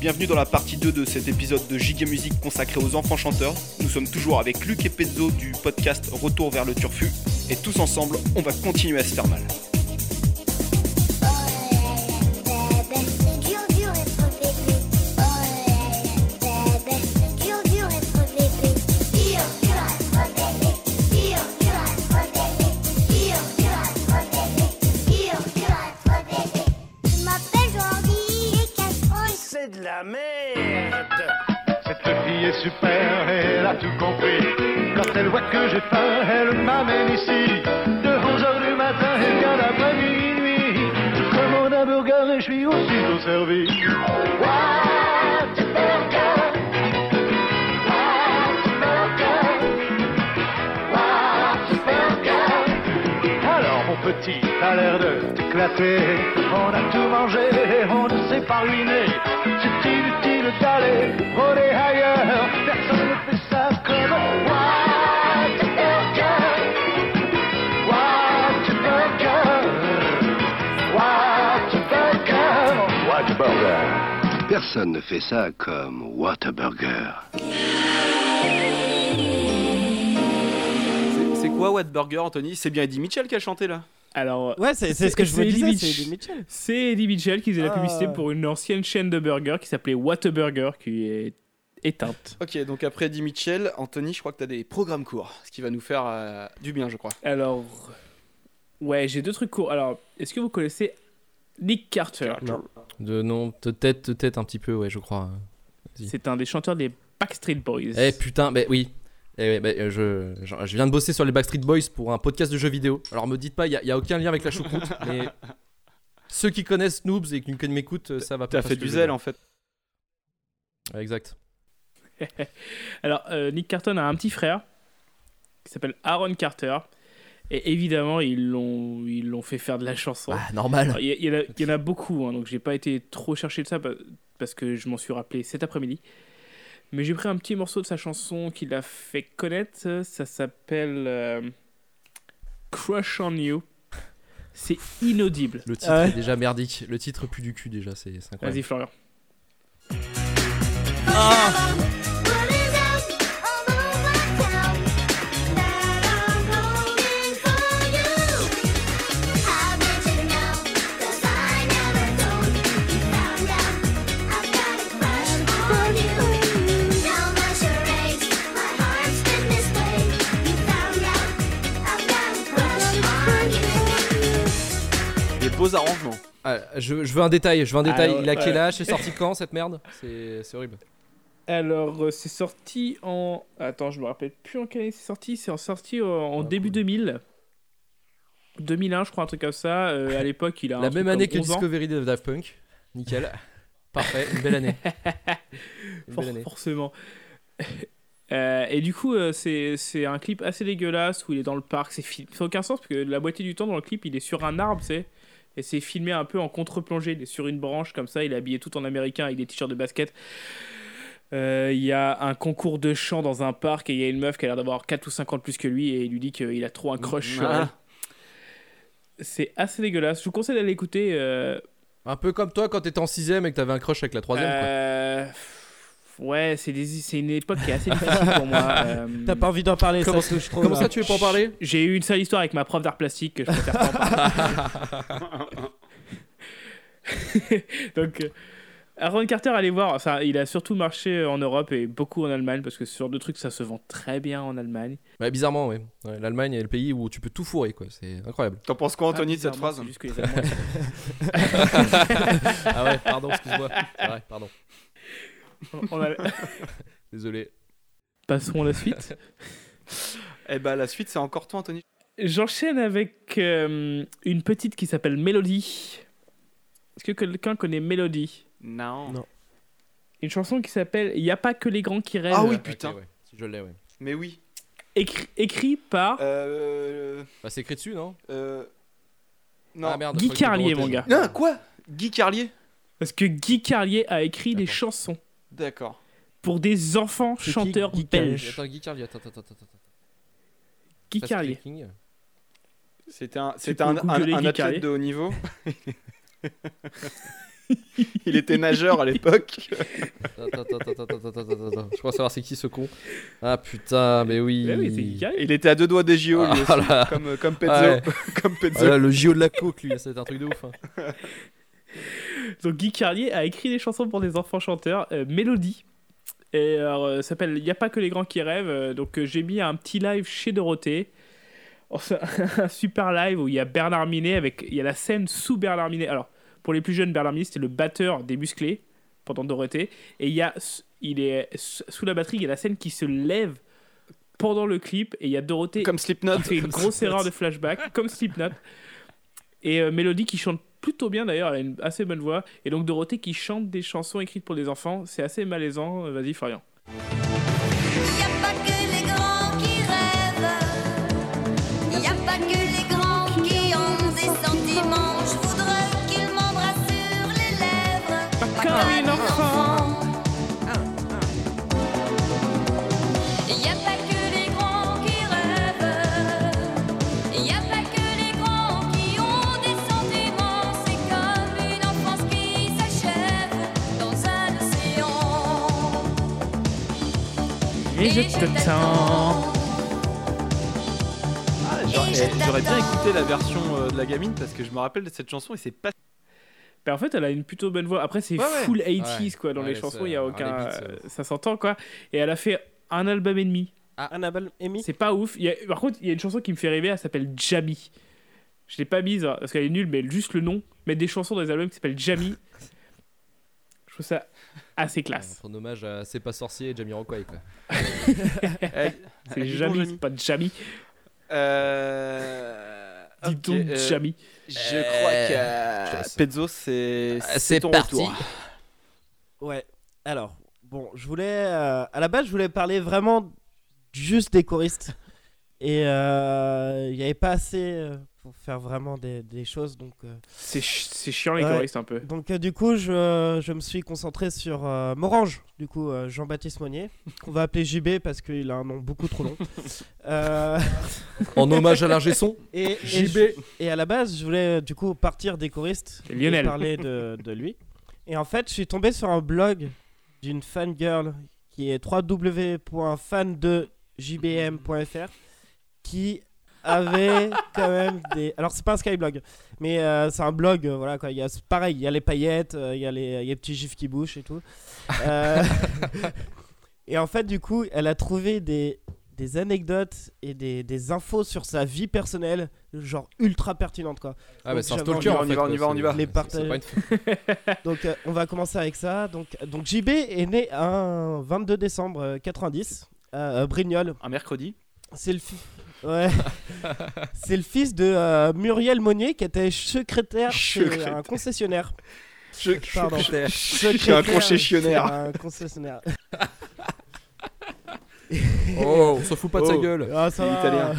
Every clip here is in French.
bienvenue dans la partie 2 de cet épisode de Giga Musique consacré aux enfants chanteurs. Nous sommes toujours avec Luc et Pezzo du podcast Retour vers le Turfu et tous ensemble, on va continuer à se faire mal. T'as l'air de t'éclater. On a tout mangé, on ne s'est pas ruiné. C'est inutile d'aller rôder ailleurs. Personne ne fait ça comme. Whataburger. Personne ne fait ça comme Whataburger. C'est- C'est quoi Whataburger, Anthony? C'est bien Eddie Mitchell qui a chanté là? Alors, Ouais, c'est ce que je vous Eddie disais, c'est Eddie Mitchell. C'est Eddie Mitchell qui faisait la Ah. publicité pour une ancienne chaîne de burgers qui s'appelait Whataburger, qui est éteinte. Ok, donc après Eddie Mitchell, Anthony, je crois que tu as des programmes courts, ce qui va nous faire euh, du bien, je crois. Alors, ouais, j'ai deux trucs courts. Alors, est-ce que vous connaissez Nick Carter? Non. De nom, de tête, de tête un petit peu, ouais, je crois. C'est un des chanteurs des Backstreet Boys. Eh putain, bah oui. Eh, ouais, bah, euh, je, je, je viens de bosser sur les Backstreet Boys pour un podcast de jeux vidéo. Alors me dites pas, il n'y a, y a aucun lien avec la choucroute, mais ceux qui connaissent Noobs et qui m'écoutent, ça va T'as pas. fait du zèle en fait. Ouais, Exact. Alors, euh, Nick Carter a un petit frère qui s'appelle Aaron Carter. Et évidemment, ils l'ont ils l'ont fait faire de la chanson. Ah, normal. Il y, en a- il y en a beaucoup, hein, donc j'ai pas été trop chercher de ça pa- parce que je m'en suis rappelé cet après-midi. Mais j'ai pris un petit morceau de sa chanson qu'il a fait connaître. Ça s'appelle euh, Crush on You. C'est inaudible. Le titre Ah ouais. est déjà merdique. Le titre pue du cul déjà, c'est incroyable. Vas-y, Florian. Des beaux arrangements. Ah, je, je veux un détail, je veux un détail. Alors, Il a quel âge C'est sorti quand cette merde? C'est horrible. Alors, euh, c'est sorti en. Attends, je me rappelle plus en quelle année c'est sorti. C'est sorti euh, en Ah, début cool. 2000. 2001, je crois, un truc comme ça. Euh, à l'époque, il a. un La même année que 11 ans. Discovery de Daft Punk. Nickel. Parfait, une belle année. Une For- belle année. forcément. Euh, et du coup, euh, c'est c'est un clip assez dégueulasse où il est dans le parc. C'est fil- ça n'a aucun sens parce que la moitié du temps dans le clip, il est sur un arbre, c'est et c'est filmé un peu en contre-plongée. Il est sur une branche comme ça. Il est habillé tout en américain avec des t-shirts de basket. Euh, Il y a un concours de chant dans un parc et il y a une meuf qui a l'air d'avoir 4 ou 5 ans de plus que lui et il lui dit qu'il a trop un crush sur Ah. C'est assez dégueulasse. Je vous conseille d'aller l'écouter. euh, Un peu comme toi quand t'étais en 6ème et que t'avais un crush avec la 3ème. quoi. Euh, Ouais, c'est des- c'est une époque qui est assez difficile pour moi. euh, T'as pas envie d'en parler, Comment, ça comment ça tu veux pas en parler J'ai eu une sale histoire avec ma prof d'art plastique que je préfère pas en parler. Donc, euh, Aaron Carter, allez voir. Ça, il a surtout marché en Europe et beaucoup en Allemagne parce que ce genre de trucs, ça se vend très bien en Allemagne. Ouais, bizarrement, ouais. Ouais, L'Allemagne est le pays où tu peux tout fourrer, quoi. C'est incroyable. T'en penses quoi, Anthony, de Ah, cette bizarrement, phrase juste que les Allemands- ah ouais, pardon, excuse-moi. Vrai, pardon. On a- Désolé. Passons à la suite. Eh bah, la suite, c'est encore toi, Anthony. J'enchaîne avec euh, une petite qui s'appelle Melody. Est-ce que quelqu'un connaît Melody Non. Non. Une chanson qui s'appelle Il n'y a pas que les grands qui rêvent. Ah oui, putain. Ouais. Je l'ai, ouais. Mais oui. Écrit, écrit par Euh. Bah, c'est écrit dessus, non? Euh. Non. Ah merde. Guy Carlier, mon gars. Non, quoi? Guy Carlier? Parce que Guy Carlier a écrit des chansons D'accord. pour des enfants C'est qui, chanteurs Carlier belges. Attends, Guy Carlier, attends, attends, attends. attends. Guy tracking. C'était un, c'était un, un, un athlète Carlier. de haut niveau. Il était nageur à l'époque. Attends, attends, attends, attends, attends, attends, attends. Je crois savoir c'est qui ce con. Ah putain, mais oui. Ouais, oui, c'est. Il était à deux doigts des JO, lui Ah aussi, là. comme, comme Pezzo. Ouais. comme Pezzo. Ah là, le JO de la coke, lui, ça va être un truc de ouf. hein. Donc Guy Carlier a écrit des chansons pour des enfants chanteurs, euh, Mélodie. Et alors, euh, ça s'appelle Il n'y a pas que les grands qui rêvent. euh, donc j'ai mis un petit live chez Dorothée. Un super live où il y a Bernard Minet avec. Il y a la scène sous Bernard Minet. Alors, pour les plus jeunes, Bernard Minet, c'était le batteur des musclés pendant Dorothée. Et il y a. Il est sous la batterie, il y a la scène qui se lève pendant le clip. Et il y a Dorothée Comme Slipknot. qui fait une grosse erreur de flashback, comme Slipknot. Et euh, Mélodie qui chante plutôt bien d'ailleurs, elle a une assez bonne voix. Et donc Dorothée qui chante des chansons écrites pour des enfants, c'est assez malaisant. Euh, Vas-y, Florian. Et je te tends. Ah, j'aurais- Et eh, J'aurais bien écouté la version euh, de la gamine parce que je me rappelle de cette chanson et c'est pas. Ben, en fait, elle a une plutôt bonne voix. Après, c'est Ouais, ouais. full 80s quoi dans Ouais, les c'est- chansons. Il y a aucun, beats, euh, ça s'entend quoi. Et elle a fait un album et demi. Annabelle Amy C'est pas ouf. Il y a- Par contre, il y a une chanson qui me fait rêver. Elle s'appelle Jamie. Je l'ai pas mise hein, parce qu'elle est nulle, mais juste le nom. Mettre des chansons dans les albums qui s'appellent Jamie. Je trouve ça assez classe. En hommage à C'est pas sorcier et Jamie Rockway, quoi. C'est Jamie. c'est pas Jamie. Euh... Dis donc euh, Jamie. Je Euh, crois je que. Pezzo, c'est Ah, c'est ton parti. retour. Ouais. Alors, bon, je voulais. euh, à la base, je voulais parler vraiment juste des choristes. Et euh, il n'y avait pas assez euh, pour faire vraiment des, des choses. Donc, euh, C'est ch- c'est chiant les Ouais. choristes un peu. donc euh, du coup, je, je me suis concentré sur euh, Morange, du coup, euh, Jean-Baptiste Monnier, qu'on va appeler JB parce qu'il a un nom beaucoup trop long. Euh, En hommage à l'ingé son. et, JB. et à la base, je voulais euh, du coup partir des choristes Lionel. et parler de, de lui. Et en fait, je suis tombé sur un blog d'une fangirl qui est www.fan2jbm.fr qui avait quand même des. Alors, c'est pas un skyblog, mais euh, c'est un blog, euh, voilà quoi. Il y a, c'est pareil, il y a les paillettes, euh, il y, a les- il y a les petits gifs qui bougent et tout. Euh, et en fait, du coup, elle a trouvé des, des anecdotes et des, des infos sur sa vie personnelle, genre ultra pertinentes quoi. Ah, bah c'est un stalker en on y fait. va, on y va, on y va. C'est- Les c'est- partager. Donc euh, on va commencer avec ça. Donc, donc JB est né un 22 décembre euh, 90 à euh, Brignoles. Un mercredi. C'est le, fi- ouais. c'est le fils de euh, Muriel Monnier qui était secrétaire chez Secrétaire. un concessionnaire. Je, Pardon. Chez un Secrétaire concessionnaire. Un concessionnaire. Oh, on se fout pas de sa Oh. gueule. Ah, ça va. italien.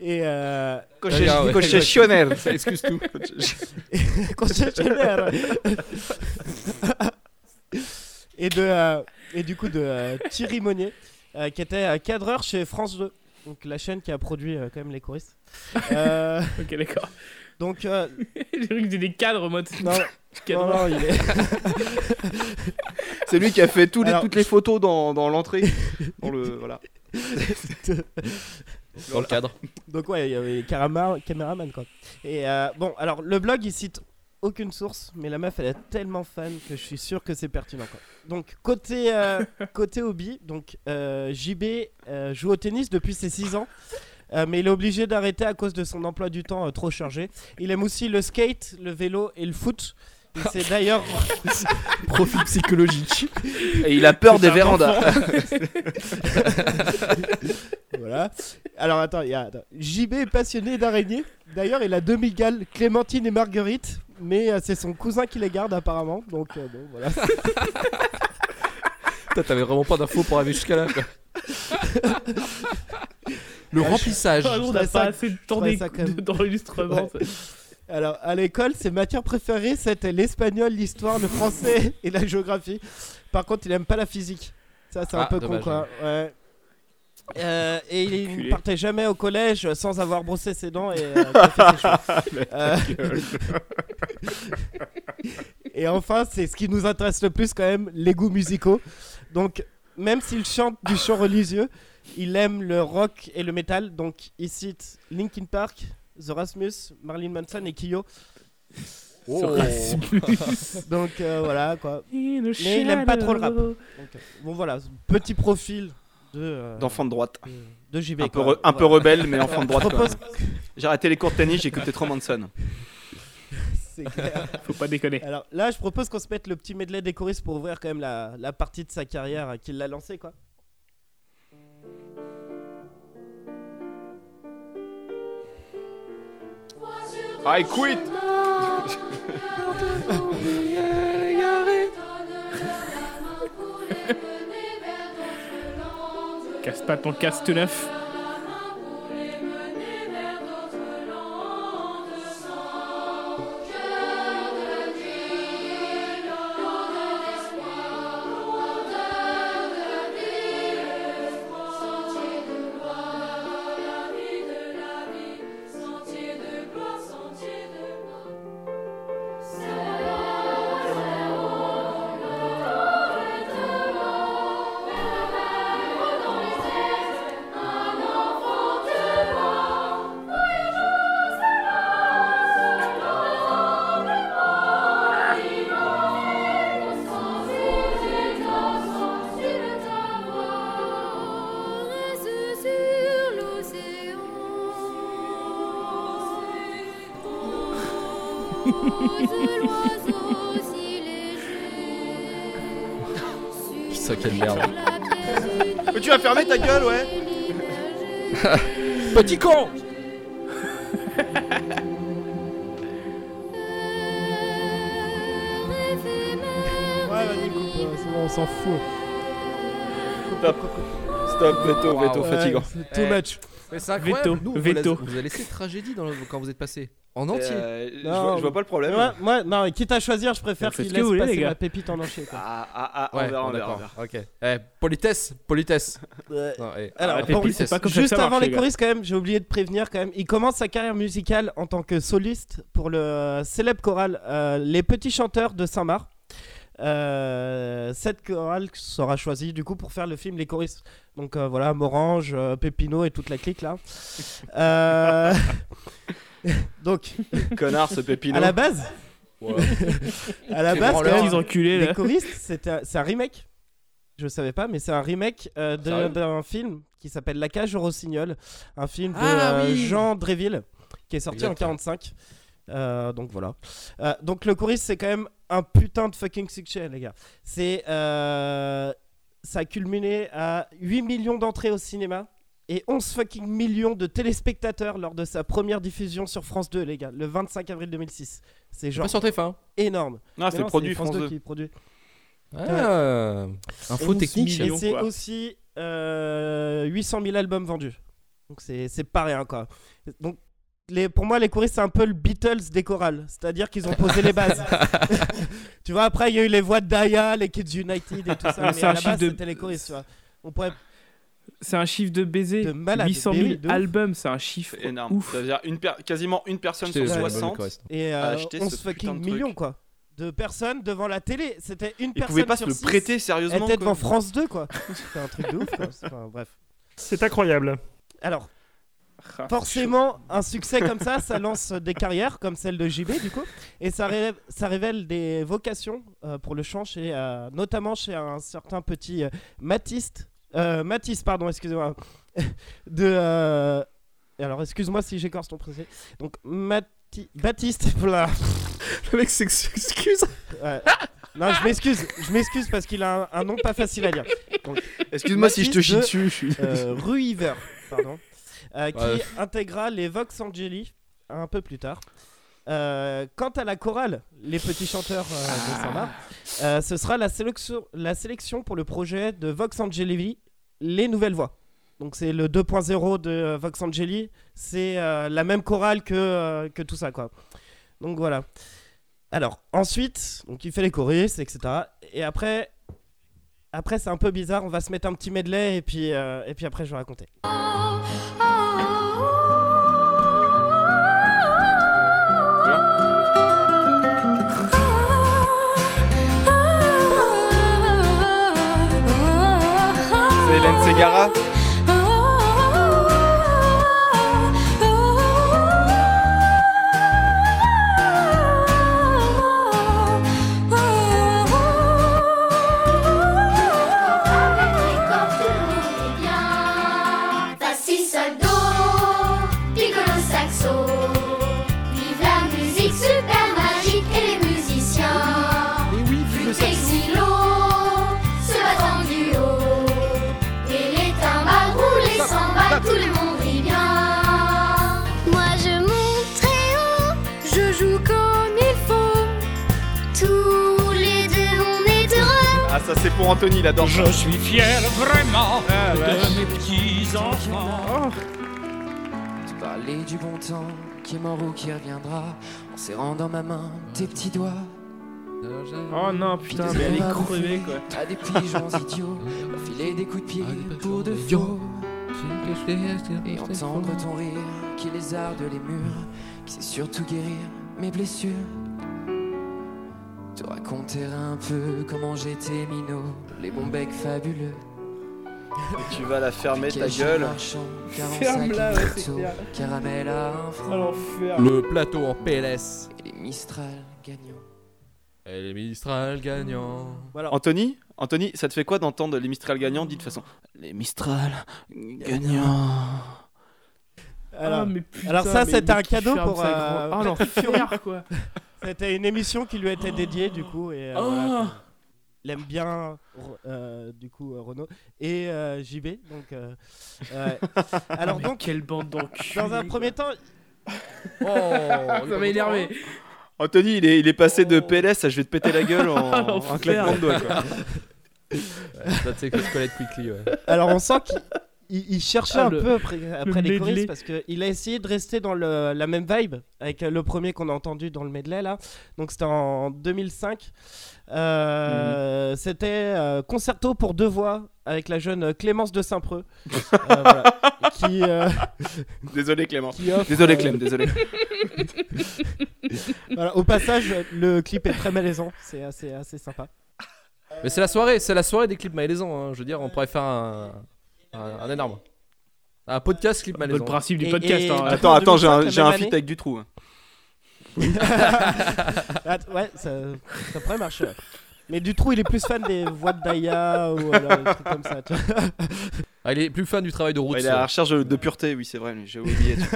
Et euh, Ah, ouais. Concessionnaire. Ça excuse tout. concessionnaire. et de euh, et du coup de euh, Thierry Monnier euh, qui était euh, cadreur chez France 2 donc la chaîne qui a produit euh, quand même les choristes Euh, Ok, d'accord. donc euh, J'ai cru que c'était des cadres en mode. non, non, non, il est C'est lui qui a fait tous les- Alors- toutes les photos dans, dans l'entrée. Dans le voilà. Dans le cadre. donc ouais il y avait caméra, caméraman quoi et euh, bon alors le blog il cite aucune source mais la meuf elle est tellement fan que je suis sûr que c'est pertinent quoi. donc côté euh, côté hobby donc euh, JB euh, joue au tennis depuis ses 6 ans mais il est obligé d'arrêter à cause de son emploi du temps trop chargé. Il aime aussi le skate, le vélo et le foot. Il s'est d'ailleurs Profil psychologique. Et il a peur C'est des vérandas. Voilà. Alors attends, il y a attends. JB est passionné d'araignées. D'ailleurs, il a deux migales, Clémentine et Marguerite, mais euh, c'est son cousin qui les garde apparemment. Donc euh, bon, voilà. Putain, T'avais vraiment pas d'infos pour arriver jusqu'à là, quoi. Le remplissage. Ah, on n'a ça- pas assez de temps quand même- d'enregistrement. Alors à l'école, ses matières préférées c'était l'espagnol, l'histoire, le français et la géographie. Par contre, il aime pas la physique. Ça, c'est un Ah, peu dommage, con quoi. Ouais. Euh, et il ne partait jamais au collège sans avoir brossé ses dents et euh, ses. Euh, Et enfin, c'est ce qui nous intéresse le plus quand même, les goûts musicaux. Donc, même s'il chante du chant religieux, il aime le rock et le metal. Donc, il cite Linkin Park, The Rasmus, Marilyn Manson et Kyo. Oh. Donc euh, voilà quoi. Mais il aime pas trop le rap. Donc, euh, bon voilà, petit profil de euh, D'enfant de droite. de, JB. Un peu, quoi. re- un peu Voilà. rebelle, mais enfant de droite. Propose-. J'ai arrêté les cours de tennis, j'ai écouté trop Manson. C'est clair. Faut pas déconner. Alors là, je propose qu'on se mette le petit medley des choristes pour ouvrir quand même la, la partie de sa carrière qu'il a lancée quoi. I quit Casse pas ton casque neuf. Ta gueule, ouais Petit con Ouais, vas-y, coupe, euh, c'est bon, on s'en fout. Stop, stop, veto, Wow. veto, Ouais, fatigant. C'est too Eh. much. Mais c'est incroyable. Veto, Nous, on vous veto. On vous a laissé tragédie dans le- quand vous êtes passé. En entier. Euh, je, Non. vois, je vois pas le problème. Moi, moi, non, quitte à choisir, je préfère qu'il que laisse voulez, passer ma pépite en entier. Quoi. Ah, ah, ah, on Ouais, verra, on verra, on d'accord. verra. Ok. Eh, politesse, politesse. Non, eh. Alors, la pépite, pas comme que juste ça avant marche, les choristes, quand même, j'ai oublié de prévenir quand même. Il commence sa carrière musicale en tant que soliste pour le euh, célèbre choral euh, Les Petits Chanteurs de Saint-Marc. Euh, cette chorale sera choisie du coup pour faire le film Les choristes. Donc euh, voilà, Morange, euh, Pépino et toute la clique là. Euh, Donc, Connard, ce pépino. à la base, à la base, branleur. quand même, enculés les là. choristes, c'est un, c'est un remake. Je savais pas, mais c'est un remake euh, de- Sérieux d'un film qui s'appelle La cage au rossignol, un film de Ah euh, oui. Jean Dréville qui est sorti en 45. Euh, donc voilà. Euh, donc le choriste, c'est quand même un putain de fucking succès, les gars. C'est euh, ça a culminé à 8 millions d'entrées au cinéma et 11 fucking millions de téléspectateurs lors de sa première diffusion sur France 2, les gars, le 25 avril 2006. C'est genre Pas sur TF1. énorme. Non, c'est produit France France 2 2. qui produit. Ah, info 11 technique. Et c'est aussi euh, 800 000 albums vendus. Donc c'est c'est pas rien quoi. Donc les, pour moi les choristes c'est un peu le Beatles des chorales. C'est-à-dire qu'ils ont posé les bases. tu vois après il y a eu les voix de Daya, les Kids United et tout ça. Mais mais c'est à un la base de- c'était les choristes tu vois. On pourrait... C'est un chiffre de baiser. De malade. 800 Mais 000 oui, de ouf. albums, c'est un chiffre énorme. ouf. Ça veut dire une per- quasiment une personne sur les albums 60. de choriste. Et à euh, acheter 11 ce putain fucking millions quoi. De personnes devant la télé. C'était une Ils personne pouvaient pas se sur le six prêter sérieusement. était quoi. devant France 2 quoi. C'était un truc de ouf quoi. Enfin, bref. C'est incroyable. Alors Ah, Forcément, un succès comme ça, ça lance des carrières comme celle de JB du coup, et ça révèle, ça révèle des vocations euh, pour le chant, chez, euh, notamment chez un certain petit euh, Matiste, euh, Matisse, pardon, excusez-moi, de, euh, alors excuse-moi si j'écorce ton prénom, donc Mati- Baptiste, voilà. Le mec s'excuse. Ouais. Non, je m'excuse, je m'excuse parce qu'il a un, un nom pas facile à dire. Excuse-moi si je te chie Mathis dessus. je suis- euh, Ruiver, pardon, euh, qui intégra les Vox Angeli un peu plus tard. Euh, quant à la chorale, les petits chanteurs euh, de Saint-Marc, euh, ce sera la sélection, la sélection pour le projet de Vox Angeli, les nouvelles voix. Donc c'est le 2.0 de euh, Vox Angeli, c'est euh, la même chorale que, euh, que tout ça quoi. Donc voilà. Alors ensuite, donc il fait les choristes, etc. Et après, après c'est un peu bizarre, on va se mettre un petit medley et puis, euh, et puis après je vais raconter. Hélène Segara. Facile ça c'est pour Anthony, il adore ça. Je suis fier vraiment Ah, de vache. mes petits enfants. Tu parlais du bon temps qui est mort ou qui reviendra en serrant dans ma main tes petits doigts. Oh non, putain, mais elle est crevée quoi. À des pigeons idiots, leur filer des coups de pied pour de faux. Et entendre ton rire qui lézarde les murs, qui sait surtout guérir mes blessures. Te raconter un peu comment j'étais minot, les bons becs fabuleux. Tu vas la fermer ta gueule. marchand, 45 Ferme-la, caramel à un. Le plateau en PLS. et les Mistral gagnants. Et les Mistral gagnants. Voilà. Anthony Anthony, ça te fait quoi d'entendre les Mistral gagnants dit de façon Les Mistral gagnants. Alors, Ah, mais putain, alors ça, c'était un cadeau pour, euh, Oh l'enfer quoi. c'était une émission qui lui a été dédiée du coup. Et, euh, Oh. voilà. Il aime bien euh, du coup euh, Renaud et euh, JB. Donc, euh, ouais. alors donc, quelle bande d'enculés. dans un premier temps, Oh, Ça m'a énervé. Anthony, il est, il est passé de PLS à je vais te péter la gueule en, Ah, en claquement de doigts. Quoi. Ça, tu sais que je connais Quickly, ouais. alors on sent qu'il il- il cherchait Ah, un le- peu après, après les choristes parce qu'il a essayé de rester dans le- la même vibe avec le premier qu'on a entendu dans le medley là. Donc c'était en 2005. Euh, C'était euh, concerto pour deux voix avec la jeune Clémence de Saint-Preux euh, voilà, qui, euh, Désolé Clément. qui offre, Désolé euh, Clem, désolé. voilà, au passage, le clip est très malaisant, c'est assez, assez sympa. Mais c'est la soirée, c'est la soirée des clips malaisants. hein. Je veux dire, on pourrait faire un, un, un énorme. Un podcast clip malaisant. le principe du Et- podcast. et- hein. Attends, attends, j'ai un, 2005, j'ai la un même feat année. avec du trou. hein. Ah, ouais, ça, ça pourrait marcher. ouais. Mais du trou, il est plus fan des voix de Daya ou alors des trucs comme ça. tu vois. Ah, il est plus fan du travail de route. Ouais, il est à la recherche de pureté, oui, c'est vrai, j'ai oublié.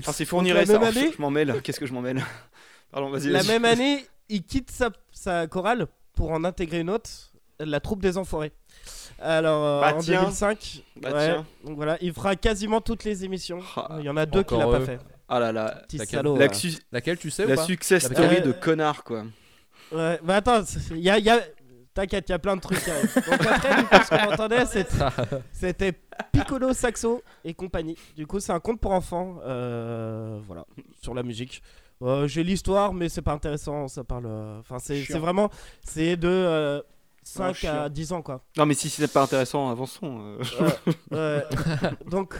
Enfin, c'est fournirait Donc, la ça. même année- Je m'en mêle, qu'est-ce que je m'en mêle? Pardon, vas-y. La vas-y. même année, il quitte sa, sa chorale pour en intégrer une autre, la troupe des Enfoirés. Alors, euh, Bah en tiens. 2005, Bah ouais, tiens. donc voilà, il fera quasiment toutes les émissions. Ah, il y en a deux qu'il n'a pas fait. Ah là là. Petit Laquelle salaud. La, ouais. Laquelle tu sais ou la pas success story de connard, quoi. Ouais, bah attends, il y a, y a- T'inquiète, il y a plein de trucs. arrivent. Donc après, du coup, ce qu'on entendait, c'était- c'était Piccolo Saxo et compagnie. Du coup, c'est un conte pour enfants, euh, voilà, sur la musique. Euh, J'ai l'histoire, mais c'est pas intéressant. Ça parle. euh, Enfin, c'est vraiment, c'est de euh, 5 à chiant. 10 ans, quoi. Non, mais si c'est pas intéressant, avançons. euh. Donc,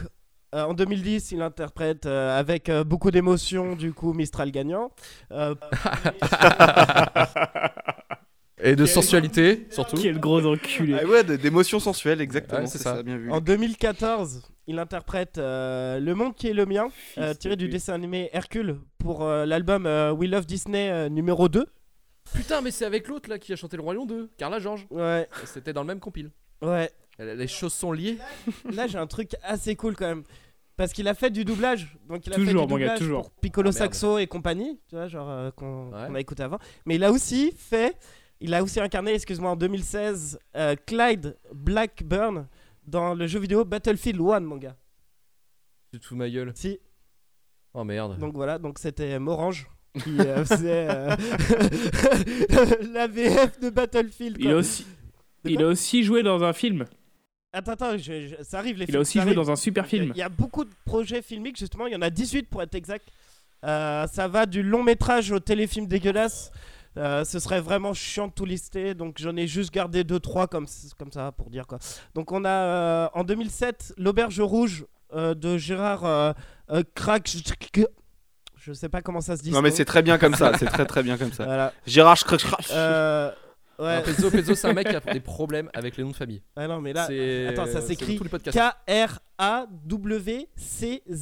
euh, en 2010, il interprète euh, avec euh, beaucoup d'émotion, du coup, Mistral gagnant. Euh, Et de sensualité, surtout. Quel gros enculé. Ah ouais, d'émotions sensuelles, exactement. Ouais, c'est ça. ça. bien vu. en 2014, il interprète euh, Le monde qui est le mien, euh, tiré du dessin animé Hercule pour euh, l'album euh, We Love Disney euh, numéro 2. Putain, mais c'est avec l'autre là qui a chanté le Roi Lion 2, Carla Georges. Ouais, C'était dans le même compile. ouais. Les choses sont liées. Là, j'ai un truc assez cool quand même. Parce qu'il a fait du doublage. Donc, il a Toujours, fait du mon gars, doublage toujours. pour Piccolo Ah. Saxo et compagnie, tu vois, genre euh, qu'on Ouais. a écouté avant. Mais il a aussi fait, il a aussi incarné, excuse-moi, en 2016, euh, Clyde Blackburn dans le jeu vidéo Battlefield 1, mon gars. Tu te fous ma gueule. Si, Oh merde. donc voilà, donc c'était Morange qui euh, faisait euh, la VF de Battlefield. Il a aussi, il a aussi joué dans un film. Attends, attends, je- je- ça arrive les Il films, a aussi joué arrive. dans un super film. Il y a beaucoup de projets filmiques, justement. Il y en a 18 pour être exact. Euh, ça va du long métrage au téléfilm dégueulasse. Euh, ce serait vraiment chiant de tout lister. Donc j'en ai juste gardé 2-3 comme, comme ça pour dire quoi. Donc on a euh, en 2007 L'Auberge Rouge euh, de Gérard Crac. Je sais pas comment ça se dit. Non, mais c'est très bien comme ça. C'est très très bien comme ça. Voilà. Gérard Scrutch. Euh, Ouais. Pezzo, Pezzo, c'est un mec qui a des problèmes avec les noms de famille. Ah non, mais là, C'est- attends, ça s'écrit.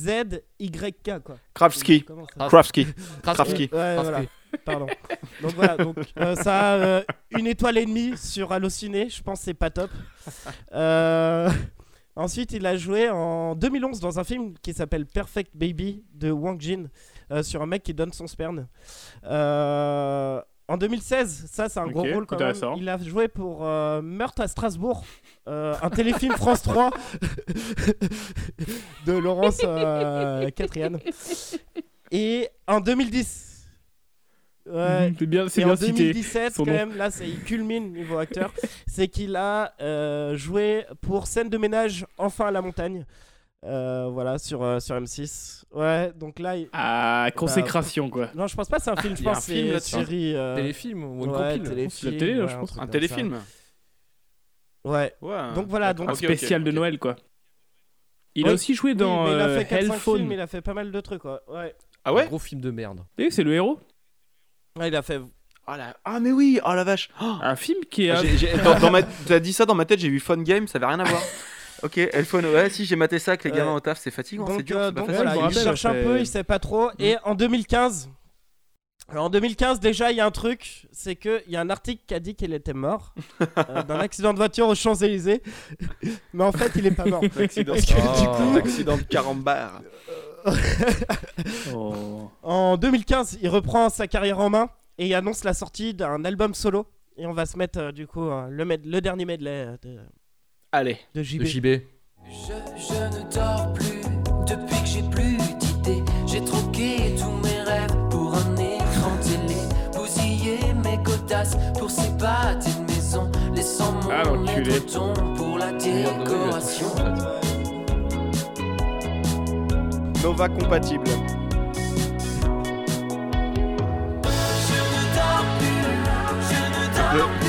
K-R-A-W-C-Z-Y-K, quoi. Kravski. Kravski. Kravski. Pardon. Donc voilà, donc, euh, ça a euh, une étoile et demie sur Allociné. Je pense que c'est pas top. Euh, Ensuite, il a joué en 2011 dans un film qui s'appelle Perfect Baby de Wang Jin sur un mec qui donne son sperme. Euh, en 2016, ça c'est un gros rôle quand même. Il a joué pour euh, Meurtre à Strasbourg, euh, un téléfilm France 3 de Laurence euh, Catriane. Et en 2010. Ouais, C'est bien, c'est et en bien cité. 2017, son quand même, là, il culmine niveau acteur. c'est qu'il a euh, joué pour Scène de ménage, enfin à la montagne. Euh, voilà, sur, euh, sur M6. Ouais, donc là. il- Ah, consécration quoi. Non, je pense pas c'est un film, je Il y a pense un c'est film une série. euh, Téléfilm ou une ouais, téléfilm, La télé, ouais, je pense. Un téléfilm. Ouais. Ouais. Donc voilà, donc- Un spécial de. Noël quoi. Il Oui, a aussi joué Oui, dans mais il a fait 4 5 Hellphone. films, il a fait pas mal de trucs, ouais. Ouais, Ah ouais Gros film de merde. Eh, c'est le héros. Ouais, il a fait. ah, la- ah, mais oui, oh la vache. Oh, Un film qui est. Ah, j'ai- j'ai- dans, dans ma... T'as dit ça dans ma tête, j'ai vu Fun Game, ça avait rien à voir. Ok, Elphone, ouais, si j'ai maté ça avec les Ouais. gamins au taf, c'est fatigant, c'est Donc, dur, euh, pas voilà, me il cherche un peu, il sait pas trop. Et en 2015, alors en 2015 déjà, il y a un truc, c'est que il y a un article qui a dit qu'il était mort euh, d'un accident de voiture aux Champs Élysées, mais en fait, il est pas mort. Accident, que, du Oh. coup, accident de carambar. Oh. en 2015, il reprend sa carrière en main et il annonce la sortie d'un album solo. Et on va se mettre euh, du coup euh, le, dernier medley euh, de, Allez. de JB. De JB. Je, je ne dors plus depuis que j'ai plus d'idées. J'ai troqué tous mes rêves pour un écran télé. Bousillé mes godasses pour ces pâtés de maison. Laissant mon Ah, ton pour la décoration. Nova compatible. Je ne dors plus, je ne dors plus.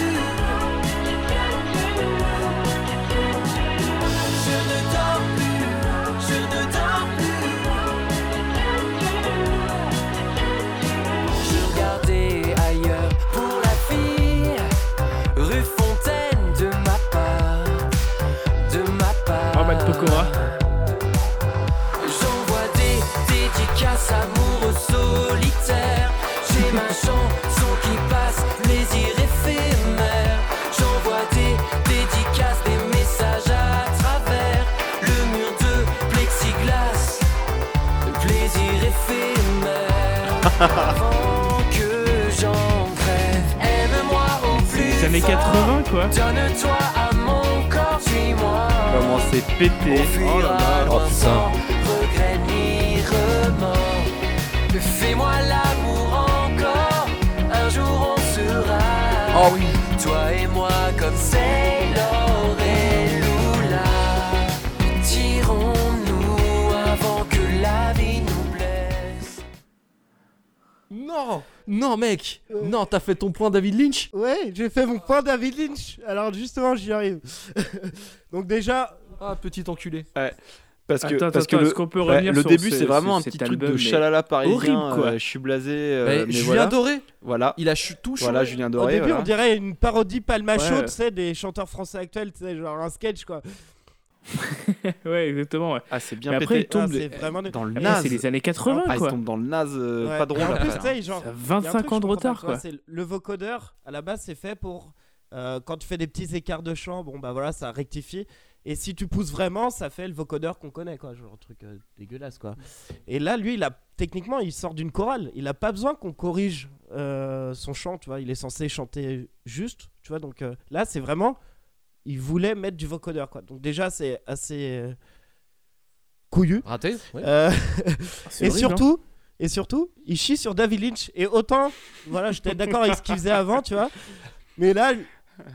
Pokora. J'envoie des dédicaces amoureux solitaires. J'ai ma chanson qui passe, plaisir éphémère. J'envoie des dédicaces, des messages à travers le mur de plexiglas. Plaisir éphémère. Avant que j'en crève, aime-moi au plus. Fort. 80 quoi. Donne-toi à suis-moi. Comment c'est pété. Oh là là. loin oh, putain. sans regret ni remords. Fais-moi l'amour encore, un jour on sera. Oh oui. Toi et moi comme Sailor et Lula. Tirons-nous avant que la vie nous blesse. Non Non, mec Non, t'as fait ton point David Lynch Ouais, j'ai fait mon point David Lynch. Alors justement, j'y arrive. Donc déjà, Ah, petit enculé. Parce que, Attends, parce que le, peut ouais, sur début, ce- c'est vraiment ce- un petit truc de chalala parisien. horrible, quoi. euh, je suis blasé. euh, Mais mais Julien voilà. Doré Voilà. Il a tout. Voilà, Julien au Doré. début, voilà. on dirait une parodie palmacho, Ouais. tu sais, des chanteurs français actuels, tu sais, genre un sketch quoi. ouais, exactement. Ouais. Ah, c'est bien Mais après, il tombe Ah, vraiment. Dans le naze. c'est les années 80 Ah, il quoi. tombe dans le naze, euh, Ouais. pas drôle en plus, tu sais, genre, Ça a il y a un 25 truc ans de retard quoi. c'est le vocodeur, à la base, c'est fait pour euh, quand tu fais des petits écarts de chant, bon bah voilà, ça rectifie. Et si tu pousses vraiment, ça fait le vocodeur qu'on connaît, quoi, genre un truc euh, dégueulasse, quoi. Et là, lui, il a techniquement, il sort d'une chorale, il a pas besoin qu'on corrige euh, son chant, tu vois. Il est censé chanter juste, tu vois. Donc euh, là, c'est vraiment, il voulait mettre du vocodeur, quoi. Donc déjà, c'est assez euh, couillu. Raté ouais. Euh, C'est et horrible, hein. surtout, et surtout, il chie sur David Lynch. Et autant, voilà, j'étais d'accord avec ce qu'il faisait avant, tu vois. Mais là,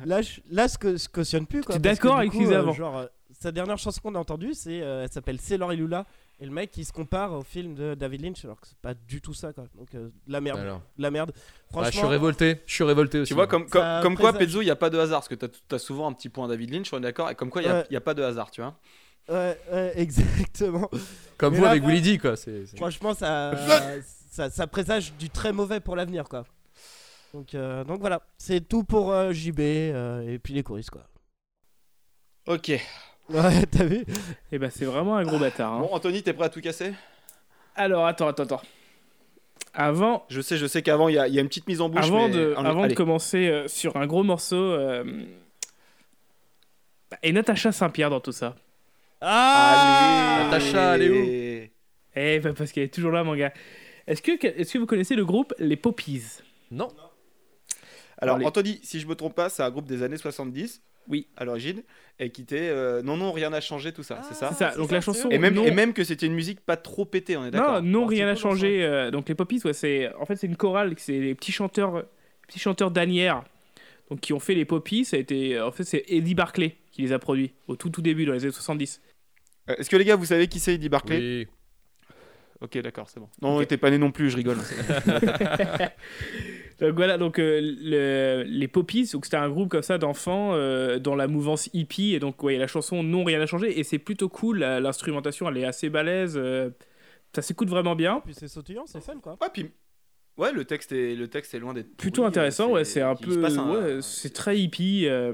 là, je- là, ce que je cautionne plus. quoi, d'accord avec ce qu'il faisait euh, avant. Genre, sa dernière chanson qu'on a entendue, c'est, euh, elle s'appelle C'est Laure et Lula. Et le mec, il se compare au film de David Lynch, alors que c'est pas du tout ça, quoi. Donc, euh, de la merde, Alors. de la merde. Franchement, je suis révolté. Je suis révolté aussi. Tu vois, comme, comme, Ça comme quoi, présage. Pezzo, il n'y a pas de hasard. Parce que tu as, souvent un petit point David Lynch, on est d'accord. Et comme quoi, il n'y a, pas de hasard, tu vois. ouais, ouais, exactement. Comme Mais vous là, avec Willy D, quoi. Franchement, ça, ça, ça présage du très mauvais pour l'avenir, quoi. Donc, euh, donc voilà, c'est tout pour euh, JB euh, et puis les choristes quoi. Ok. Ouais, t'as vu? Et bah, c'est vraiment un gros bâtard. hein. Bon, Anthony, t'es prêt à tout casser? Alors, attends, attends, attends. Avant, Je sais, je sais qu'avant, il y, a- il y a une petite mise en bouche. avant, mais- de, avant de commencer euh, sur un gros morceau. euh, bah, Et Natacha Saint-Pierre dans tout ça. Ah Allez. Natacha, elle est Eh, bah, parce qu'elle est toujours là, mon gars. Est-ce que, est que vous connaissez le groupe Les Poppies? Non. Alors, Allez. Anthony, si je me trompe pas, c'est un groupe des années 70. Oui. À l'origine. Et qui était. euh, non, non, rien n'a changé, tout ça, c'est ça C'est ça, donc la chanson. et même, non, et même que c'était une musique pas trop pétée, on est d'accord Non, non, rien n'a changé. euh, donc les Poppies, ouais, c'est en fait c'est une chorale, c'est les petits chanteurs, petits chanteurs d'Anières, donc qui ont fait les Poppies. Ça a été, en fait, c'est Eddie Barclay qui les a produits au tout tout début dans les années 70. Euh, Est-ce que les gars, vous savez qui c'est Eddie Barclay? Oui. Ok, d'accord, c'est bon. Non, t'es pas né non plus, je rigole. Donc voilà, donc euh, le- les Poppies, donc c'était un groupe comme ça d'enfants euh, dans la mouvance hippie, et donc ouais, la chanson Non rien n'a changé, et c'est plutôt cool. L'instrumentation, elle est assez balèze, euh, ça s'écoute vraiment bien. Puis c'est sautillant, c'est fun quoi. ouais, puis. Ouais, le texte est, le texte est loin d'être. plutôt pourri, intéressant, ouais, c'est un peu, passe un- ouais, c'est très hippie. euh,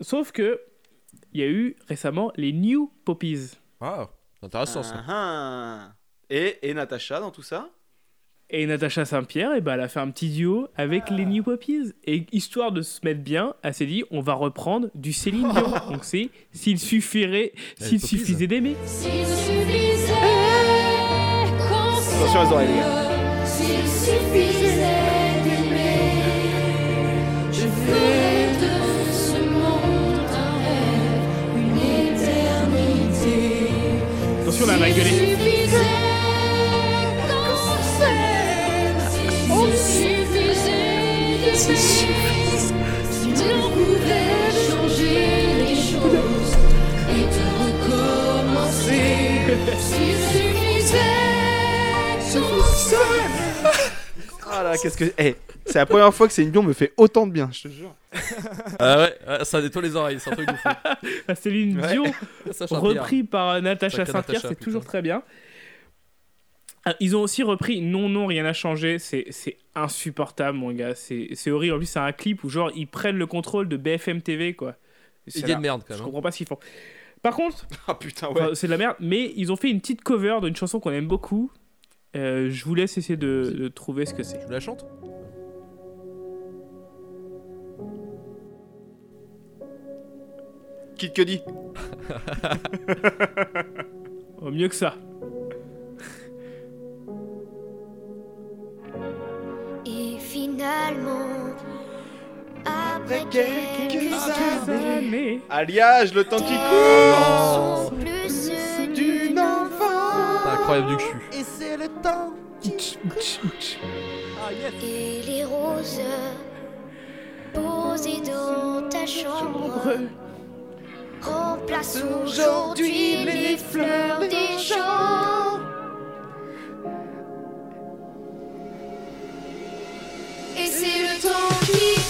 sauf que il y a eu récemment les New Poppies Ah, intéressant ça. Ah, ah. Et, et Natacha dans tout ça et Natacha Saint-Pierre, et ben elle a fait un petit duo avec les New Poppies et histoire de se mettre bien, elle s'est dit on va reprendre du Céline Dion. Donc c'est s'il suffirait, s'il suffisait d'aimer. S'il suffisait Attention aux oreilles, les gars. s'aime, S'il suffisait d'aimer Je ferais de ce monde un rêve Une éternité Attention là, elle va gueuler. Qu'est-ce que. Eh, c'est la première fois que Céline Dion me fait autant de bien, je te jure. Ah ouais, ouais, ça nettoie les oreilles, c'est un truc de fou. Ah, Céline Ouais. Dion change repris par Natacha Saint-Pierre, c'est toujours très bien. Ah, Ils ont aussi repris Non, non, rien n'a changé. C'est c'est insupportable, mon gars. C'est c'est horrible. En plus, c'est un clip où, genre, ils prennent le contrôle de BFM TV, quoi. C'est de merde quand Je même. hein. comprends pas ce qu'ils font. Par contre, Ah putain, enfin, ouais. c'est de la merde, mais ils ont fait une petite cover d'une chanson qu'on aime beaucoup. Euh, je vous laisse essayer de, de trouver ce que c'est. Tu la chantes? Kid Cudi. Oh, mieux que ça. Finalement, après quelques années, années. Alliage, le temps qui court sont plus ceux d'une enfant. Incroyable du cul. Et c'est le temps Ah yes Et les roses posées dans ta chambre remplacent aujourd'hui les fleurs des champs. Et c'est le temps qui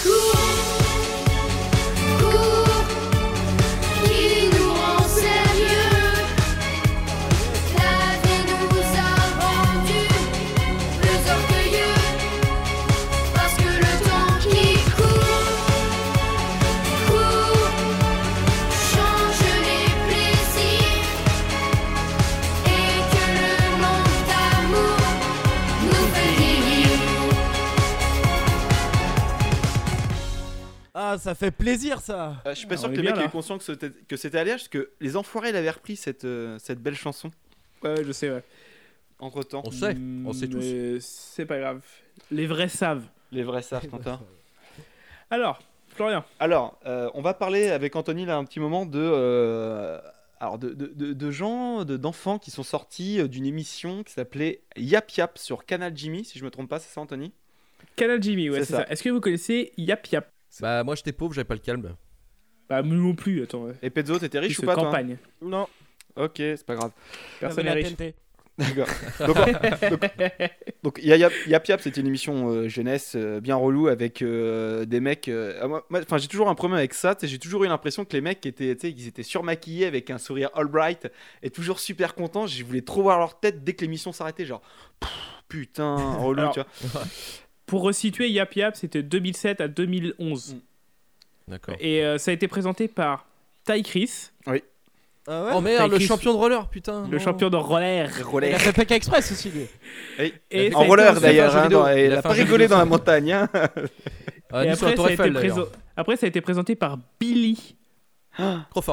Ah, ça fait plaisir ça Euh, Je suis pas Ah, sûr que les bien, mecs aient conscient que c'était, que c'était Alliage, parce que les enfoirés l'avaient repris cette, euh, cette belle chanson Ouais, ouais, je sais, ouais. entre temps. On sait, on sait tous. Mais C'est pas grave. Les vrais savent. Les vrais savent, Quentin. Alors, Florian. Alors, euh, on va parler avec Anthony là un petit moment de, euh, alors de, de, de- de gens, de- d'enfants qui sont sortis d'une émission qui s'appelait Yap Yap sur Canal Jimmy, si je me trompe pas, c'est ça Anthony? Canal Jimmy, ouais, C'est c'est ça. ça. Est-ce que vous connaissez Yap Yap? Bah moi j'étais pauvre, j'avais pas le calme. Bah, nous non plus, attends. ouais. Et Pezzo, t'étais riche Plus ou pas toi campagne. Non, Ok, c'est pas grave. Personne n'est riche. TNT. D'accord. Donc, donc, donc, Ya- Yap Yap, c'était une émission euh, jeunesse euh, bien relou avec euh, des mecs. euh, ah, moi- moi, Enfin, j'ai toujours un problème avec ça. tu sais, J'ai toujours eu l'impression que les mecs étaient, tu sais, qu'ils étaient surmaquillés avec un sourire all bright et toujours super contents. Je voulais trop voir leur tête dès que l'émission s'arrêtait. Genre, Pff, putain, relou, Alors, tu vois. pour resituer, Yap Yap, c'était 2007 à 2011. Mm. D'accord. Et euh, ça a été présenté par Ty Chris, Ah ouais Oh merde, le Chris. champion de roller, putain. le non. champion de roller. Il a Roller. fait Express aussi, lui. Et ça a En roller d'ailleurs, hein, dans- Il il a pas rigolé vidéo, dans la montagne. hein. Ah, Et après, Tour ça a été Eiffel, après, ça a été présenté par Billy.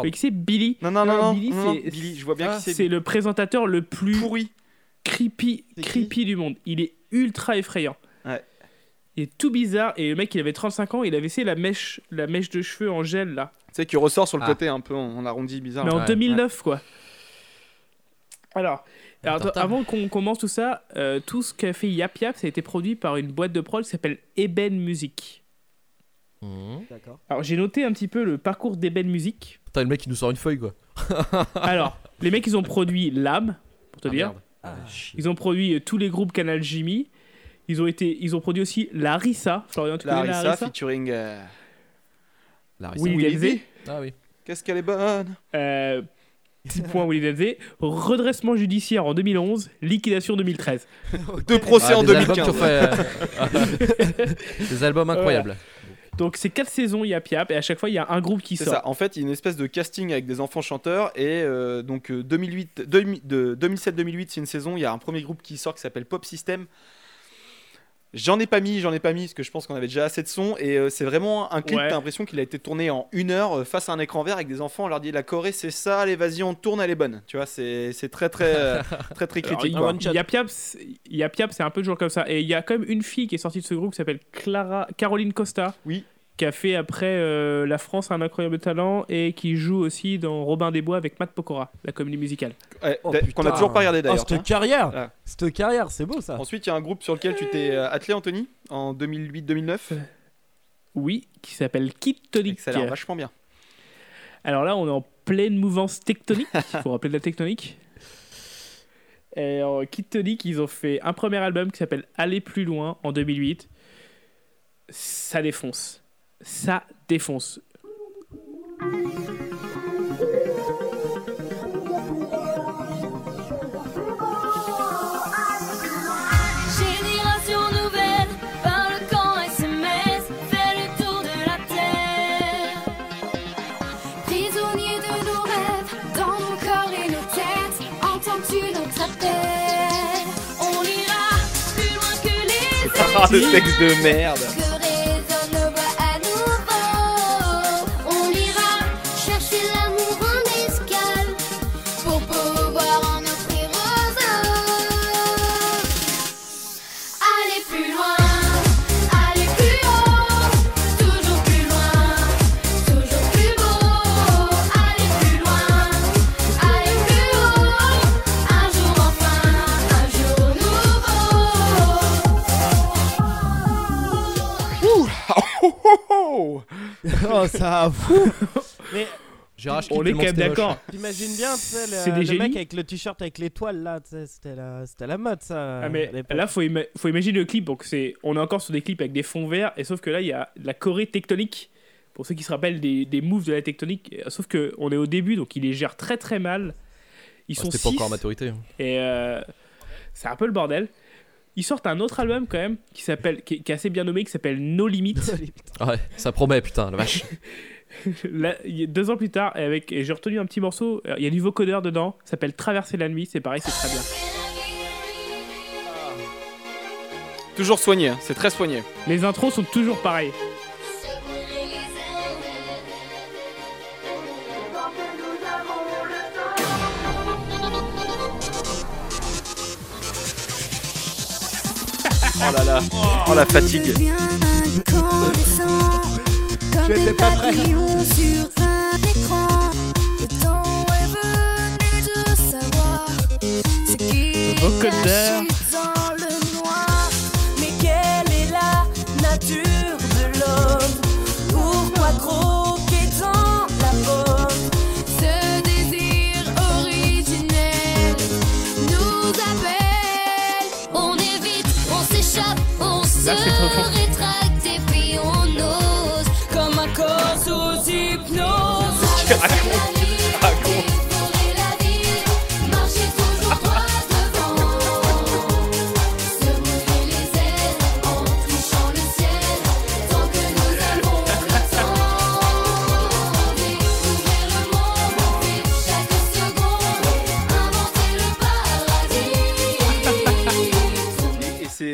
Mais qui c'est Billy? Non, non, non, non, Billy, non, non, Billy, je vois bien Ah, qui c'est. C'est le présentateur le plus pourri. creepy, creepy du monde. Il est ultra effrayant. Il est tout bizarre. Et le mec, il avait 35 ans. Il avait essayé la mèche, la mèche de cheveux en gel là. Tu sais, qui ressort sur le Ah. côté un peu en, en arrondi bizarre. Mais en ouais, 2009, quoi. Alors, avant qu'on commence tout ça, euh, tout ce qu'a fait Yap Yap, ça a été produit par une boîte de prod qui s'appelle Eben Music. D'accord. Alors, j'ai noté un petit peu le parcours d'Eben Music. Putain, le mec, il nous sort une feuille, quoi. Alors, les mecs, ils ont produit L'âme, pour te Ah, dire. merde. Ah, Ils ont produit euh, tous les groupes Canal Jimmy. Ils ont, été, ils ont produit aussi Larissa. Florian, tu La connais Larissa featuring. euh, Larissa. Willy Willy Denzé. Ah oui. Qu'est-ce qu'elle est bonne Euh, petit point Willy Denzé. Redressement judiciaire en 2011. Liquidation 2013. Deux procès Ah, en des albums qui 2015. ont fait, euh, Des albums incroyables. Donc, c'est quatre saisons Yap Yap. Et à chaque fois, il y a un groupe qui C'est sort. ça. En fait, il y a une espèce de casting avec des enfants chanteurs et euh, donc euh, 2008, 2000 de 2007-2008, c'est une saison. Il y a un premier groupe qui sort qui s'appelle Pop System. J'en ai pas mis, j'en ai pas mis parce que je pense qu'on avait déjà assez de sons et euh, c'est vraiment un clip. Ouais. T'as l'impression qu'il a été tourné en une heure euh, face à un écran vert avec des enfants. On leur dit la Corée c'est ça, allez vas-y on tourne, elle est bonne. Tu vois, c'est c'est très très euh, très très Alors, critique. il-. Yap Yap, c'est- Yap Yap, c'est un peu toujours comme ça. Et il y a quand même une fille qui est sortie de ce groupe qui s'appelle Clara, Caroline Costa. Oui. Qui a fait après euh, La France a un incroyable talent et qui joue aussi dans Robin des Bois avec Matt Pokora, la comédie musicale. Ouais, Oh, qu'on a toujours pas regardé Oh, d'ailleurs. cette tiens. carrière Ah. Cette carrière, c'est beau ça Ensuite, il y a un groupe sur lequel tu t'es euh, attelé, Anthony, en 2008-2009. Oui, qui s'appelle Kid Et Tonic. ça a l'air vachement bien. Alors là, on est en pleine mouvance tectonique. Il faut rappeler de la tectonique. Et en Kid Tonic, ils ont fait un premier album qui s'appelle Aller plus loin en 2008. Ça défonce. Ça défonce. Génération nouvelle, par le camp SMS, fait le tour de la terre. Prisonniers de nos rêves, dans nos corps et nos têtes, entends-tu notre appel? On ira plus loin que les Ah, le texte de merde. Oh, ça fou Mais Gérard, On est quand même d'accord. t'imagines bien, tu sais, C'est le, mec avec le t-shirt avec l'étoile là, tu sais, c'était la, c'était la mode ça. Ah, mais là, faut, ima- faut imaginer le clip. Donc, c'est, on est encore sur des clips avec des fonds verts, et sauf que là, il y a de la Corée tectonique. Pour ceux qui se rappellent des, des moves de la tectonique, Et, sauf que on est au début, donc ils les gèrent très très mal. Ils sont C'était pas encore à maturité. hein. et euh, c'est un peu le bordel. Ils sortent un autre album quand même qui s'appelle, qui, qui est assez bien nommé, qui s'appelle No Limit. Ah ouais, ça promet, putain, la vache. Là, deux ans plus tard, et avec, et j'ai retenu un petit morceau. euh, Il y a du vocodeur dedans, ça s'appelle Traverser la nuit. C'est pareil, c'est très bien. Toujours soigné, hein, c'est très soigné. Les intros sont toujours pareilles. Oh là là, oh la fatigue. Je n'étais pas prêt. Sur un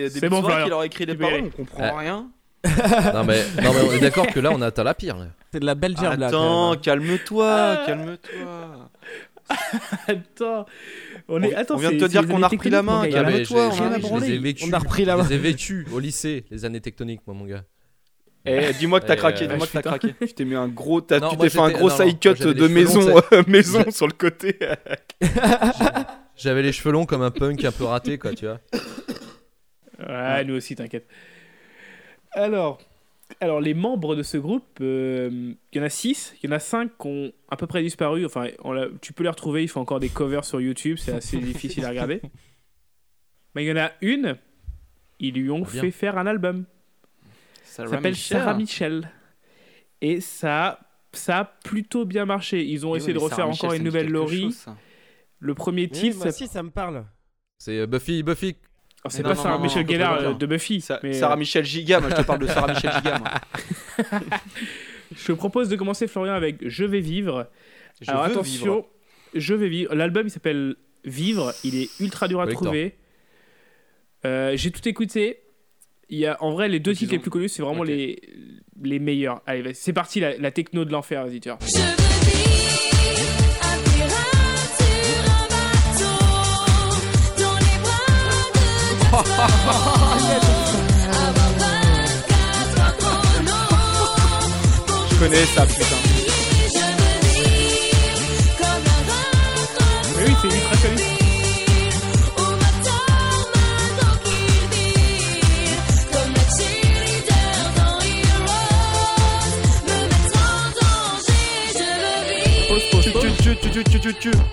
début C'est de bon, qu'il aurait écrit y paroles, on comprend Ouais. rien. non, mais, non, mais on est d'accord que là, on a atteint la pire. C'est de la belle gerbe là. Attends, hein. calme-toi, Ah. calme-toi. Attends, on, est... On- Attends, on vient de te dire qu'on a repris la main, calme-toi, on je. On a repris la Je main. les ai vécus au lycée, les années tectoniques, moi, mon gars. Eh, dis-moi que t'as craqué, euh, dis-moi que t'as craqué. Tu t'es mis un gros, tu t'es fait un gros side cut de maison, maison sur le côté. J'avais les cheveux longs comme un punk un peu raté, quoi, tu vois. Ouais, nous aussi, t'inquiète. Alors, alors, les membres de ce groupe, euh, il y en a 6, il y en a 5 qui ont à peu près disparu. Enfin, on tu peux les retrouver, ils font encore des covers sur YouTube, c'est assez difficile à regarder. Mais il y en a une, ils lui ont bien. fait faire un album. Ça s'appelle Sarah Michel. Et ça, ça a plutôt bien marché. Ils ont essayé de refaire encore une nouvelle Laurie. Le premier Oui, titre, moi ça- aussi, ça me parle. C'est euh, Buffy, Buffy. C'est pas non, Sarah non, Michel Gellar euh, de Buffy. Sa- mais, Sarah euh, Michel Giga, moi je te parle de Sarah Michel Giga. Moi. je te propose de commencer, Florian, avec Je vais vivre. Je Alors veux attention, vivre. je vais vivre. L'album il s'appelle Vivre. Il est ultra dur à trouver. Euh, J'ai tout écouté. Il y a, en vrai, les deux titres les plus connus, c'est vraiment les, les meilleurs. Allez, c'est parti, la, la techno de l'enfer, vas-y, tu vois. Je Je connais ça, putain. Mais oui, c'est ultra connu.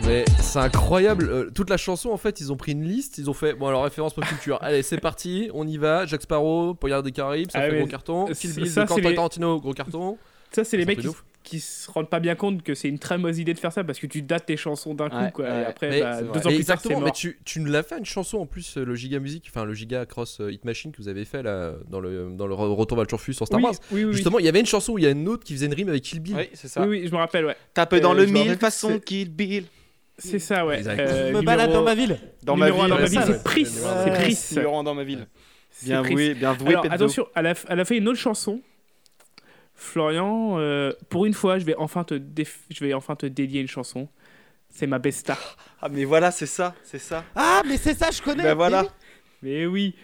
Mais c'est incroyable. euh, toute la chanson, en fait, ils ont pris une liste. Ils ont fait, bon, alors référence pop culture. Allez, c'est parti, on y va. Jacques Sparrow, Poyard des Caraïbes, ça Ah, fait gros carton. Kill Bill de Quentin les- Tarantino, gros carton. Ça, c'est les mecs qui, se rendent pas bien compte que c'est une très mauvaise idée de faire ça parce que tu dates tes chansons d'un coup, quoi. ouais. Et après, Mais- bah, deux vrai. ans plus tard, mais tu, tu nous l'as fait une chanson en plus, euh, le Giga Music, enfin le Giga Cross euh, Hit Machine que vous avez fait là dans le, dans le re- Retour vers le sur Star Oui, Wars. oui, oui. Justement, il y avait une chanson où il y a une autre qui faisait une rime avec Kill Bill. Oui, c'est ça. Oui, oui, je me rappelle, ouais. Tape dans Euh, le je me mille façon Kill Bill. C'est ça, ouais. Euh, me balade dans ma ville. Dans ma ville. dans c'est. Pris. C'est. Pris. Dans ma ville. C'est Bien joué, bien Pedro. attention, elle a fait une autre chanson. Florian, euh, pour une fois, je vais enfin te, déf- je vais enfin te dédier une chanson. C'est ma besta. Ah, mais voilà, c'est ça, c'est ça. Ah, mais c'est ça, je connais. Ben voilà. Mais oui.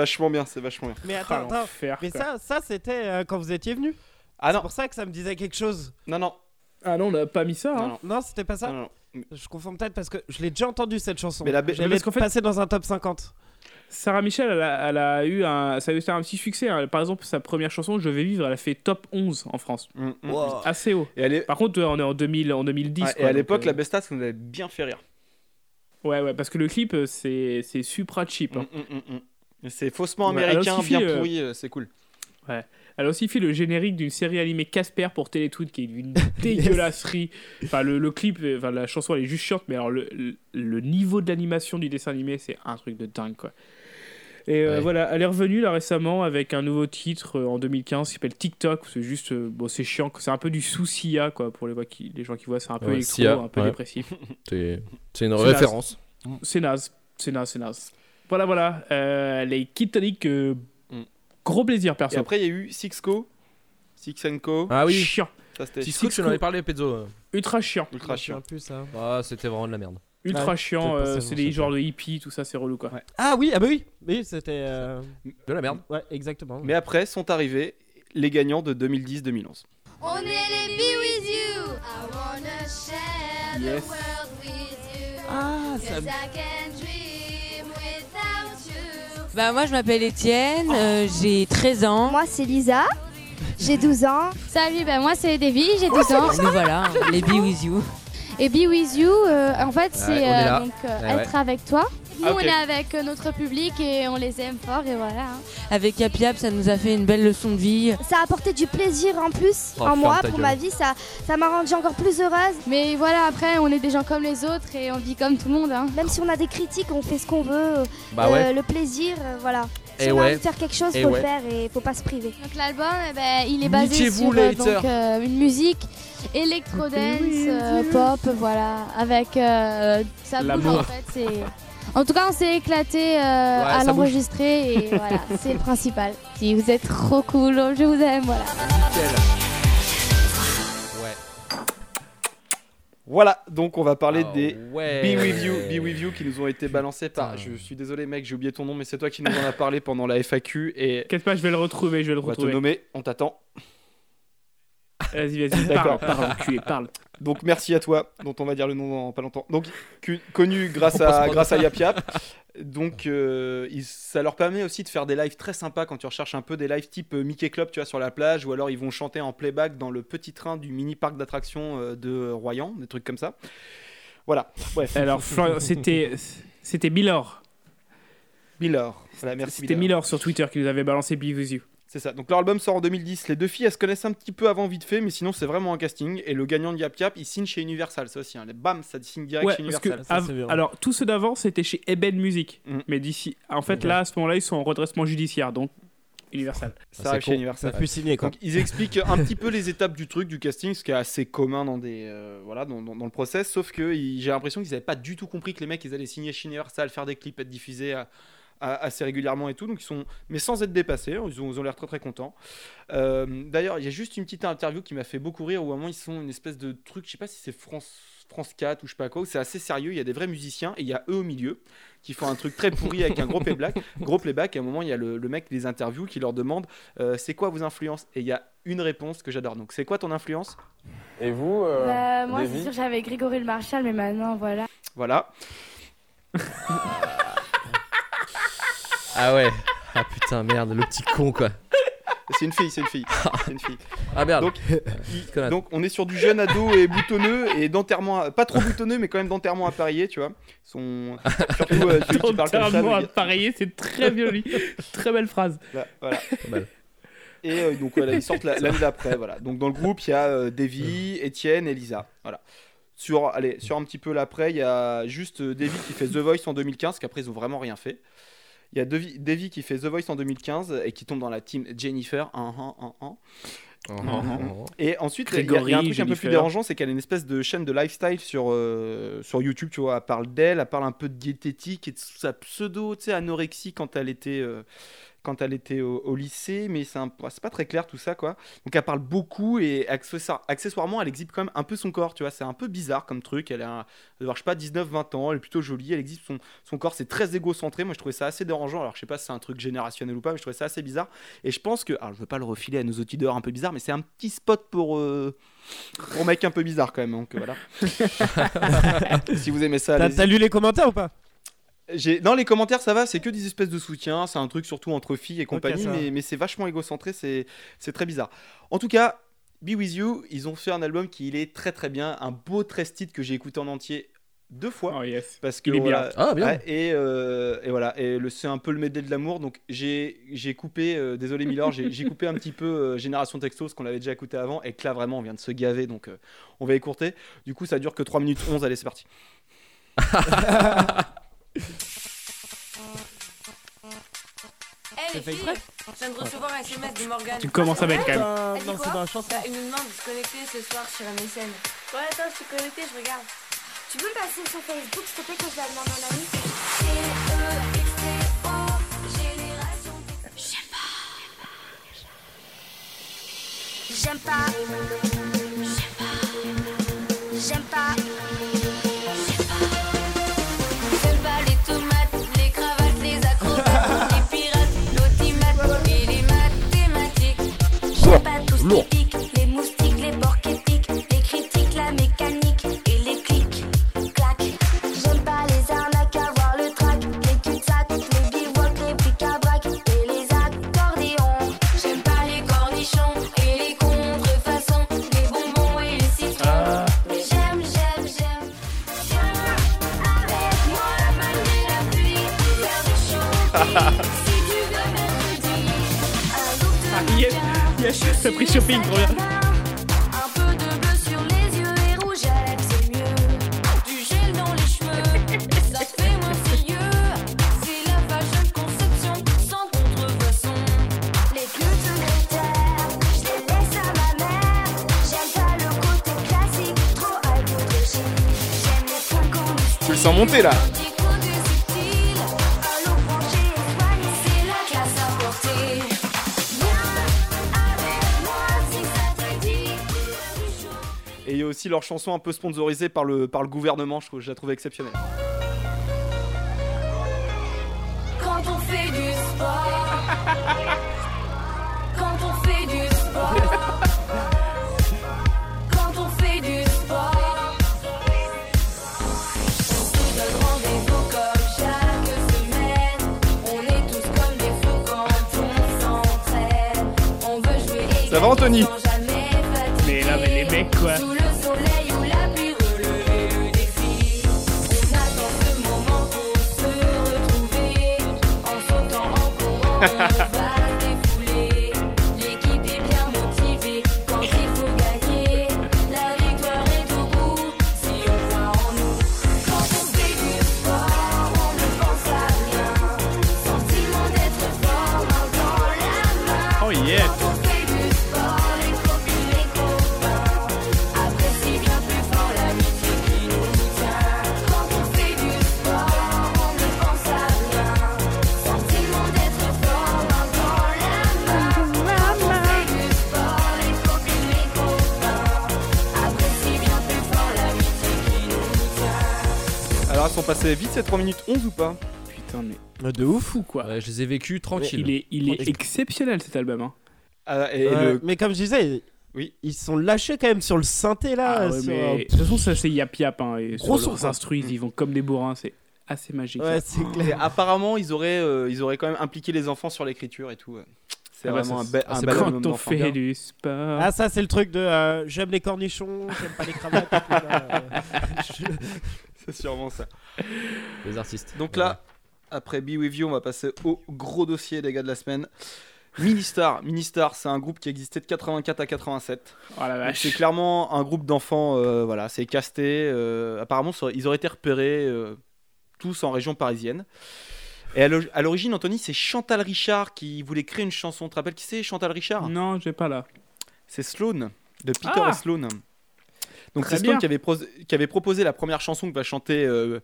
Vachement bien, c'est vachement bien. Mais Ah, attends, attends. Mais ça, ça c'était euh, quand vous étiez venu. Ah C'est non, pour ça que ça me disait quelque chose. non, non. Ah non, on n'a pas mis ça. non, hein. non, Non, c'était pas ça. non, non. Je confonds peut-être parce que je l'ai déjà entendu cette chanson. Mais la ba- qu'en fait- passée dans un top 50. Sarah Michel, elle a, elle a eu un, ça a eu un petit succès. hein. Par exemple, sa première chanson, Je vais vivre, elle a fait top 11 en France. Mm, mm. Assez haut. Et, à l'é- Par contre, on est en, 2000, en 2010. Ah, et quoi, à donc, l'époque, euh, la Besta, ça nous avait bien fait rire. Ouais, ouais, parce que le clip, euh, c'est c'est supra cheap. hein. Mm, mm, mm, mm. Et C'est faussement Ouais, elle américain, aussi bien euh, pourri, euh, c'est cool. Elle a aussi fait le générique d'une série animée Casper pour Télétoon qui est une dégueulasserie. Enfin, le, le clip, euh, enfin, la chanson elle est juste chiante, mais alors le, le- le niveau de l'animation du dessin animé, c'est un truc de dingue quoi. Et euh, Ouais. voilà, elle est revenue là récemment avec un nouveau titre euh, en 2015 qui s'appelle TikTok. C'est juste, euh, bon, c'est chiant, c'est un peu du sous-sia quoi pour les, voix qui, les gens qui voient, c'est un peu Ouais, électro, Sia, un peu ouais. dépressif. C'est une référence. C'est naze, c'est naze, c'est naze. Voilà, voilà, euh, les Kid Tonic, euh, Mm. gros plaisir Et perso. après, il y a eu Sixco. Six Co. Ah oui, Chiant, Ça, c'était Six Six, j'en avais parlé, Pezzo. ultra chiant. ultra chiant. plus, ça. Ah, c'était vraiment de la merde. Ultra chiant, euh, c'est des genres de hippies, tout ça, c'est relou quoi. Ouais. Ah oui, ah bah oui. Oui, c'était. euh, De la merde. Ouais, exactement. Mais après sont arrivés les gagnants de 2010-2011. On est les Be With You. I wanna share Yes. the world with you. Ah, ça I can dream. Bah moi je m'appelle Étienne, euh, j'ai 13 ans. Moi, c'est Lisa. J'ai 12 ans. Salut, ben moi c'est Davy, j'ai 12 ans. Nous voilà, les Be With You. Et Be With You, euh, en fait, c'est donc, euh, Ouais, être avec toi. Nous, Ah, on est avec euh, notre public et on les aime fort et voilà. hein. Avec Yap Yap, ça nous a fait une belle leçon de vie. Ça a apporté du plaisir en plus Oh, en moi pour gueule. ma vie. Ça, ça m'a rendue encore plus heureuse. Mais voilà, après, on est des gens comme les autres et on vit comme tout le monde. hein. Même si on a des critiques, on fait ce qu'on veut. Bah Euh, ouais. Le plaisir, euh, voilà. Si on a ouais. envie de faire quelque chose, Eh faut ouais. le faire et faut pas se priver. Donc l'album, eh ben, il est basé sur euh, donc, euh, une musique électro-dance, euh, pop, voilà, avec euh, ça bouge en fait. c'est- En tout cas, on s'est éclaté euh, à l'enregistrer et voilà, c'est le principal. Si vous êtes trop cool, je vous aime, voilà. Ouais. Voilà, donc on va parler Ah des ouais. Be With You, Be With You qui nous ont été balancés par. Je suis désolé, mec, j'ai oublié ton nom, mais c'est toi qui nous en as parlé pendant la FAQ et T'inquiète pas, je vais le retrouver, je vais le on va te retrouver. nommer. On t'attend. Vas-y, vas-y, D'accord. parle, enculé, parle. Donc merci à toi, dont on va dire le nom dans pas longtemps. Donc connu grâce à grâce à Yap Yap. Donc euh, ça leur permet aussi de faire des lives très sympas quand tu recherches un peu des lives type euh, Mickey Club, tu vois, sur la plage, ou alors ils vont chanter en playback dans le petit train du mini parc d'attractions euh, de Royan, des trucs comme ça. Voilà. Bref. Alors, c'était c'était Milor. Miller. Voilà, merci C'était Miller. Milor sur Twitter qui nous avait balancé Be With You. C'est ça. Donc leur album sort en 2010. Les deux filles, elles se connaissent un petit peu avant vite fait, mais sinon c'est vraiment un casting. Et le gagnant de Yap Yap, il signe chez Universal, ça aussi. Hein. Les bam, ça signe direct Ouais, chez parce que Universal. alors tous ceux d'avant c'était chez Eben Music, Mm. mais d'ici, en fait là à ce moment-là ils sont en redressement judiciaire donc Universal. Ça c'est arrive chez. Universal. Ça pu signer quoi. Donc ils expliquent un petit peu les étapes du truc, du casting, ce qui est assez commun dans des euh, voilà dans, dans- dans le process. Sauf que ils- j'ai l'impression qu'ils n'avaient pas du tout compris que les mecs ils allaient signer chez Universal, faire des clips, être diffusés à- assez régulièrement et tout. Donc ils sont mais sans être dépassés. hein. Ils ont, ils ont l'air très très contents. Euh, D'ailleurs il y a juste une petite interview qui m'a fait beaucoup rire où à un moment ils sont une espèce de truc, je sais pas si c'est France France 4 ou je sais pas quoi, où c'est assez sérieux, il y a des vrais musiciens et il y a eux au milieu qui font un truc très pourri avec un gros playback, gros playback et à un moment il y a le, le mec qui les interview qui leur demande euh, c'est quoi vos influences? Et il y a une réponse que j'adore. Donc c'est quoi ton influence? Et vous, euh, Bah, moi, c'est sûr, j'avais Grégory le Marshall, mais maintenant, voilà. Voilà. Ah ouais. Ah putain, merde, le petit con quoi. C'est une fille, c'est une fille. C'est une fille. Ah merde. Donc, il- donc on est sur du jeune ado et boutonneux et d'enterrement, pas trop boutonneux mais quand même d'enterrement appareillé, tu vois. Son surtout euh, celui qui parle comme ça. Entièrement le gars- appareillé, c'est très joli, très belle phrase. Là, voilà. Et euh, donc voilà, ils sortent la- l'année d'après. Voilà. Donc dans le groupe, il y a euh, Davy, Étienne et Lisa. Voilà. Sur, allez, sur un petit peu l'après, il y a juste euh, Davy qui fait The Voice en 2015, qu'après ils ont vraiment rien fait. Il y a Davy, Davy qui fait The Voice en 2015 et qui tombe dans la team Jennifer. un, un, un, un. Oh, oh, oh. Et ensuite, il y y, a un truc un peu plus dérangeant, c'est qu'elle a une espèce de chaîne de lifestyle sur, euh, sur YouTube, tu vois. Elle parle d'elle, elle parle un peu de diététique et de sa pseudo, tu sais, anorexie quand elle était, euh, quand elle était au, au lycée, mais c'est un- c'est pas très clair tout ça, quoi. Donc elle parle beaucoup et accessoire- accessoirement, elle exhibe quand même un peu son corps, tu vois. C'est un peu bizarre comme truc. Elle a, je sais pas, 19-20 ans, elle est plutôt jolie, elle exhibe son, son corps, c'est très égocentré. Moi, je trouvais ça assez dérangeant. Alors, je sais pas si c'est un truc générationnel ou pas, mais je trouvais ça assez bizarre. Et je pense que, alors, je veux pas le refiler à nos auditeurs un peu bizarres, mais c'est un petit spot pour, euh, pour mec un peu bizarre quand même. Donc voilà. si vous aimez ça, T'as lu les commentaires ou pas? Dans les commentaires, ça va, c'est que des espèces de soutien, c'est un truc surtout entre filles et compagnie, mais, mais c'est vachement égocentré, c'est c'est très bizarre. En tout cas, Be With You, ils ont fait un album qui il est très très bien, un beau 13 titres que j'ai écouté en entier deux fois. Oh yes. Parce que Il est bien. Ah, bien. ouais, et, euh, et voilà, et le- c'est un peu le medley de l'amour. Donc j'ai j'ai coupé, euh, désolé Miller, j'ai j'ai coupé un petit peu euh, Génération Texto, ce qu'on avait déjà écouté avant, et que là vraiment on vient de se gaver, donc euh, on va écourter. Du coup, ça dure que 3 minutes 11, allez, c'est parti. Eh les fait filles, exprès je viens de recevoir un SMS de Morgane. Tu commences avec Elle dit non, c'est dans la chanson. Bah, Il nous demande de se connecter ce soir sur MSN. Ouais, attends, je suis connectée, je regarde. Tu peux me passer sur Facebook, s'il te plaît, que je la demande à un ami J'aime pas. J'aime Les moustiques, les porcs épiques, les critiques, la mécanique et les clics, clac. J'aime pas les arnaques, avoir le trac, les cul-de-sac, les bivouacs, les pics à et les accordéons. J'aime pas les cornichons et les contrefaçons, les bonbons et les citrons. J'aime, j'aime, j'aime. Avec moi, malgré la pluie, faire du shopping. si tu veux un de ma mère. J'aime pas le côté classique, trop chic. J'aime les de Tu sens monter là. Aussi leur chanson un peu sponsorisée par le, par le gouvernement, je, trouve, je la trouve exceptionnelle. Quand on fait du sport, quand on fait du sport, quand on fait du sport, on se donne rendez-vous comme chaque semaine. On est tous comme des fous quand on s'entraîne. On veut jouer et Ça va, Anthony? sans jamais fatiguer. Mais là, mais les mecs, quoi. 哈 哈 passées vite ces 3 minutes 11 ou pas Putain, mais. De ouf. Fou, quoi. Ouais, je les ai vécus tranquille. Il est, il est Tranquille. exceptionnel cet album. Hein. Ah, et Euh, le- Mais comme je disais, Oui. ils sont lâchés quand même sur le synthé là. Ah ouais, sur- mais... De toute façon, ça c'est yap yap. Hein, et Gros sur leurs instrus, ils vont comme des bourrins. C'est assez magique. Ouais, ça. c'est Et clair. apparemment ils auraient, euh, ils auraient quand même impliqué les enfants sur l'écriture et tout. ouais. C'est Ah bah, vraiment ça, un, bel- un c'est bel quand on fait du sport. Ah ça c'est le truc de euh, j'aime les cornichons, j'aime pas les cravates. et tout, là, euh, je- C'est sûrement ça. Les artistes. Donc là, après Be With You, on va passer au gros dossier des gars de la semaine. Ministar, Ministar, c'est un groupe qui existait de 84 à 87. Oh la Donc, vache. C'est clairement un groupe d'enfants, euh, voilà, c'est casté. euh, apparemment, ils auraient été repérés euh, tous en région parisienne. Et à l'o- à l'origine, Anthony, c'est Chantal Richard qui voulait créer une chanson. Tu te rappelles qui c'est Chantal Richard? Non, j'ai pas là. C'est Sloan, de Peter Ah et Sloan. Donc c'est bien. qui avait, qui avait proposé la première chanson que va chanter, euh,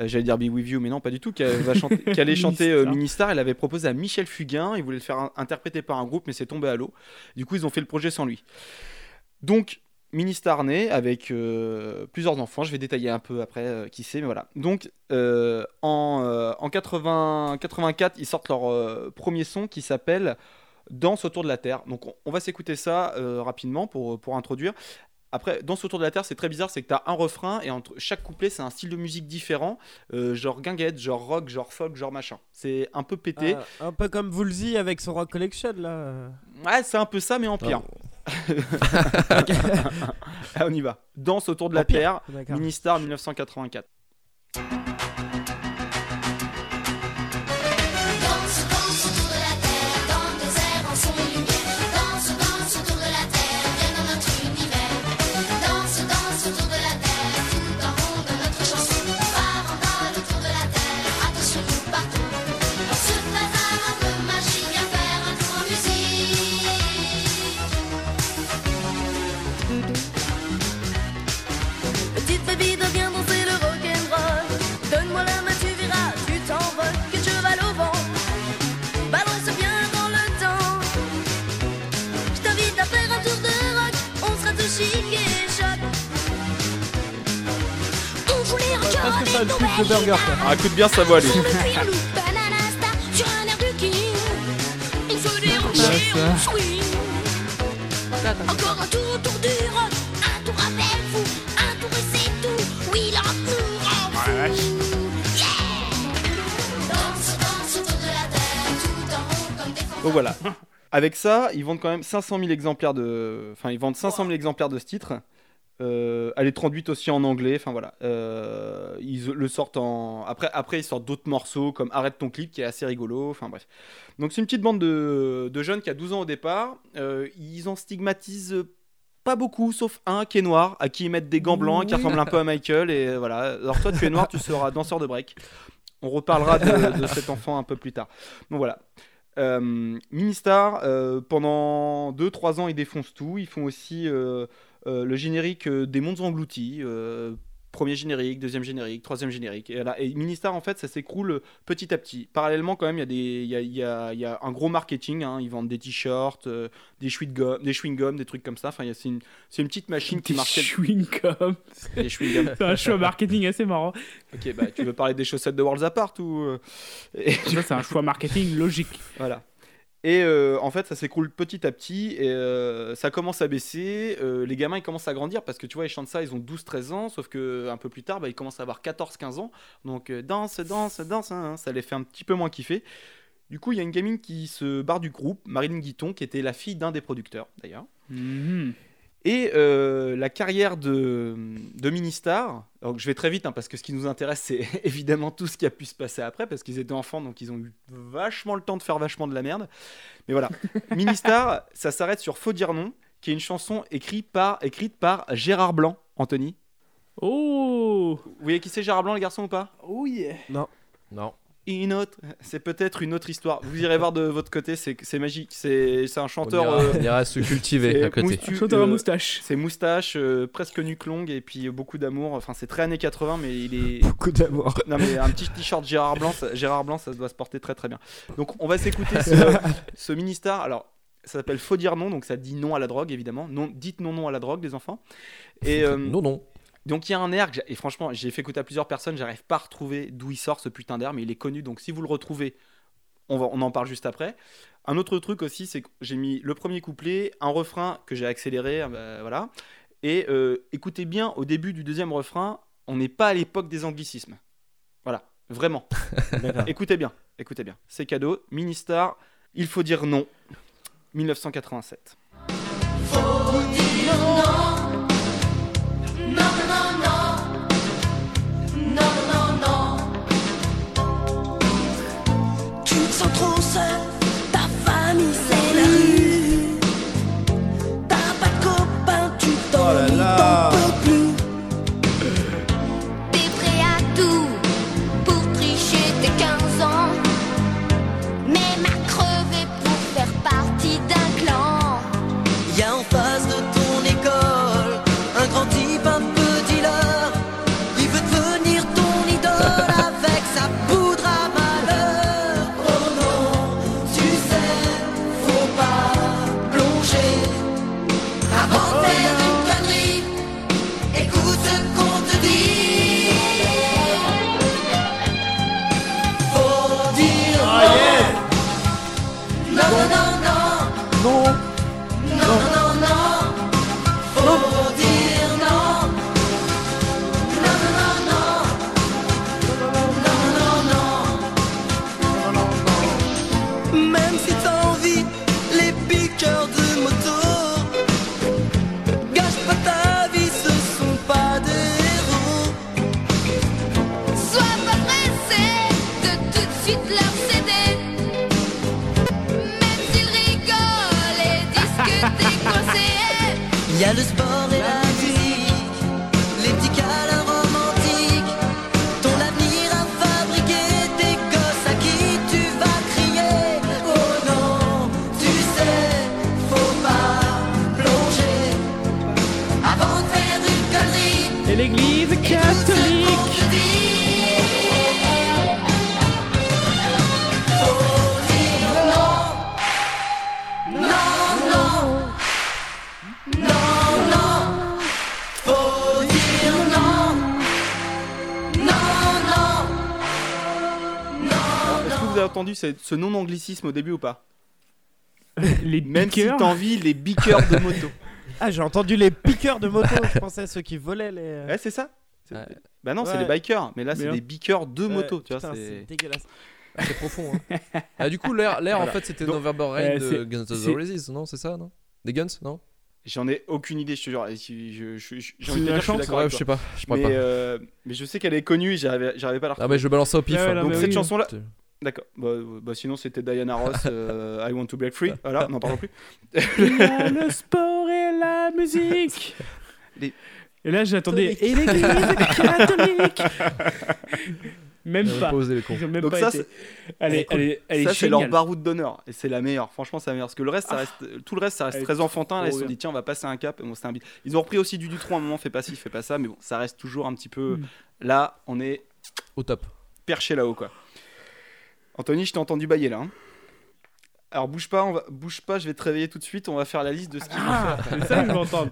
euh, j'allais dire Be With You, mais non, pas du tout, qui, allait chanter euh, Ministar. Elle avait proposé à Michel Fugain, il voulait le faire in- interpréter par un groupe, mais c'est tombé à l'eau. Du coup, ils ont fait le projet sans lui. Donc, Ministar naît avec euh, plusieurs enfants, je vais détailler un peu après qui c'est, mais voilà. Donc, en, en 80, 84, ils sortent leur premier son qui s'appelle Danse autour de la Terre. Donc, on, on va s'écouter ça euh, rapidement pour, pour introduire. Après, Danse autour de la Terre, c'est très bizarre, c'est que tu as un refrain et entre chaque couplet, c'est un style de musique différent, euh, genre guinguette, genre rock, genre folk, genre machin. C'est un peu pété. Ah, un peu comme Woolsey avec son Rock Collection là. Ouais, c'est un peu ça, mais en pire. Ah, on y va. Danse autour de la pire, Terre. Ministar 1984. De burger quoi. Ah, écoute bien rochers, on swing. Encore un tour autour du rock, un tour rappel fou, un tour et c'est tout. Oui, là, Donc voilà. Avec ça, ils vendent quand même 500 000 exemplaires de. Enfin, ils vendent 500 000 exemplaires de ce titre. Euh, elle est traduite aussi en anglais. Enfin voilà. Euh, ils le sortent en. Après, après ils sortent d'autres morceaux comme Arrête ton clip qui est assez rigolo. Enfin bref. Donc c'est une petite bande de, de jeunes qui a 12 ans au départ. Euh, ils en stigmatisent pas beaucoup, sauf un qui est noir, à qui ils mettent des gants blancs, qui ressemble un peu à Michael. Et voilà. Alors toi, tu es noir, tu seras danseur de break. On reparlera de, de cet enfant un peu plus tard. Donc voilà. Ministar, pendant 2-3 ans, ils défoncent tout. Ils font aussi le générique euh, des Mondes Engloutis. euh, premier générique, deuxième générique, troisième générique. Et. Et Ministar, en fait, ça s'écroule petit à petit. Parallèlement, quand même, il y, a des- il y, a, il y a- il y a un gros marketing. hein. Ils vendent des t-shirts, euh, des chewing-gums, des, chewing des trucs comme ça. Enfin, c'est une, petite machine qui marche. chewing-gums. Des chewing-gums. C'est un choix marketing assez marrant. Ok, bah tu veux parler des chaussettes de Worlds Apart ou. euh, Ça, c'est un choix marketing logique. Voilà. Et euh, en fait, ça s'écroule petit à petit et euh, ça commence à baisser. euh, les gamins, ils commencent à grandir parce que tu vois, ils chantent ça, ils ont 12-13 ans, sauf que un peu plus tard, bah, ils commencent à avoir 14-15 ans. Donc, danse, danse, danse, hein, ça les fait un petit peu moins kiffer. Du coup, il y a une gamine qui se barre du groupe, Marilyn Guiton, qui était la fille d'un des producteurs d'ailleurs. Mhm. Et euh, la carrière de, de Ministar, donc je vais très vite hein, parce que ce qui nous intéresse c'est évidemment tout ce qui a pu se passer après parce qu'ils étaient enfants donc ils ont eu vachement le temps de faire vachement de la merde. Mais voilà, Ministar, ça s'arrête sur Faut dire non, qui est une chanson écrite par, écrite par Gérard Blanc, Anthony. Oh Vous voyez qui c'est Gérard Blanc les garçons ou pas? Oh yeah Non. Non. Une autre, c'est peut-être une autre histoire. Vous irez voir de votre côté, c'est magique. C'est un chanteur. ira- euh, on ira se cultiver à côté. moustu- Chanteur à euh, moustache. C'est moustache, euh, presque nuque longue et puis beaucoup d'amour. Enfin, c'est très années 80, mais il est. Beaucoup d'amour. Non, mais un petit t-shirt Gérard Blanc, ça, Gérard Blanc, ça doit se porter très très bien. Donc, on va s'écouter ce, ce mini-star. Alors, ça s'appelle Faut dire non, donc ça dit non à la drogue, évidemment. Non, dites non non à la drogue, les enfants. Et, euh, Non, non. Donc il y a un air, que j'ai- et franchement, j'ai fait écouter à plusieurs personnes, j'arrive pas à retrouver d'où il sort ce putain d'air, mais il est connu, donc si vous le retrouvez, on, va, on en parle juste après. Un autre truc aussi, c'est que j'ai mis le premier couplet, un refrain que j'ai accéléré, euh, voilà. Et euh, écoutez bien, au début du deuxième refrain, on n'est pas à l'époque des anglicismes. Voilà, vraiment. écoutez bien, écoutez bien. C'est cadeau, Ministar, il faut dire non, 1987. Non, Y a entendu ce, ce non-anglicisme au début ou pas Les Même si envie, les biqueurs de moto. Ah, j'ai entendu les piqueurs de moto. Je pensais à ceux qui volaient les. Ouais, c'est ça Ouais. Bah non, c'est Ouais. les bikers, mais là, c'est Mais des biqueurs de Ouais, moto, tu vois. putain, c'est- c'est dégueulasse. C'est profond. Hein. Ah, du coup, l'air, l'air en Voilà. fait, c'était November Rain euh, de Guns N' c'est- Roses, non C'est ça, non? Des Guns, non? J'en ai aucune idée, je te jure. Je- je- je- J'ai envie de de dire, je suis d'accord Ouais, je sais pas, je mais, pas. euh, mais je sais qu'elle est connue et j'arrivais j'arrivais pas à la Ah bah je balance ça au pif. Ouais, ouais, hein. non, Donc mais cette oui. chanson-là, D'accord. Bah, euh, bah, sinon, c'était Diana Ross, euh, I Want to Break Free. Voilà, n'en parlons plus. Il y a le sport et la musique. Les- Et là, j'attendais. Et l'église catholique. Même pas. Ils ont même Donc pas ça, été. Elle est, elle est, elle est ça, c'est leur baroud d'honneur. Et c'est la meilleure. Franchement, c'est la meilleure. Parce que le reste, ça reste, tout le reste, ça reste très enfantin. Là, ils se sont dit, tiens, on va passer un cap. Bon, un bit. Ils ont repris aussi du Dutron à un moment, fais pas ci, fais pas ça. Mais bon, ça reste toujours un petit peu. Mm. Là, on est Au top. perché là-haut, quoi. Anthony, je t'ai entendu bailler là. hein. Alors, bouge pas, on va... bouge pas, je vais te réveiller tout de suite. On va faire la liste de ce qu'il faut Ah, faire. ça que je.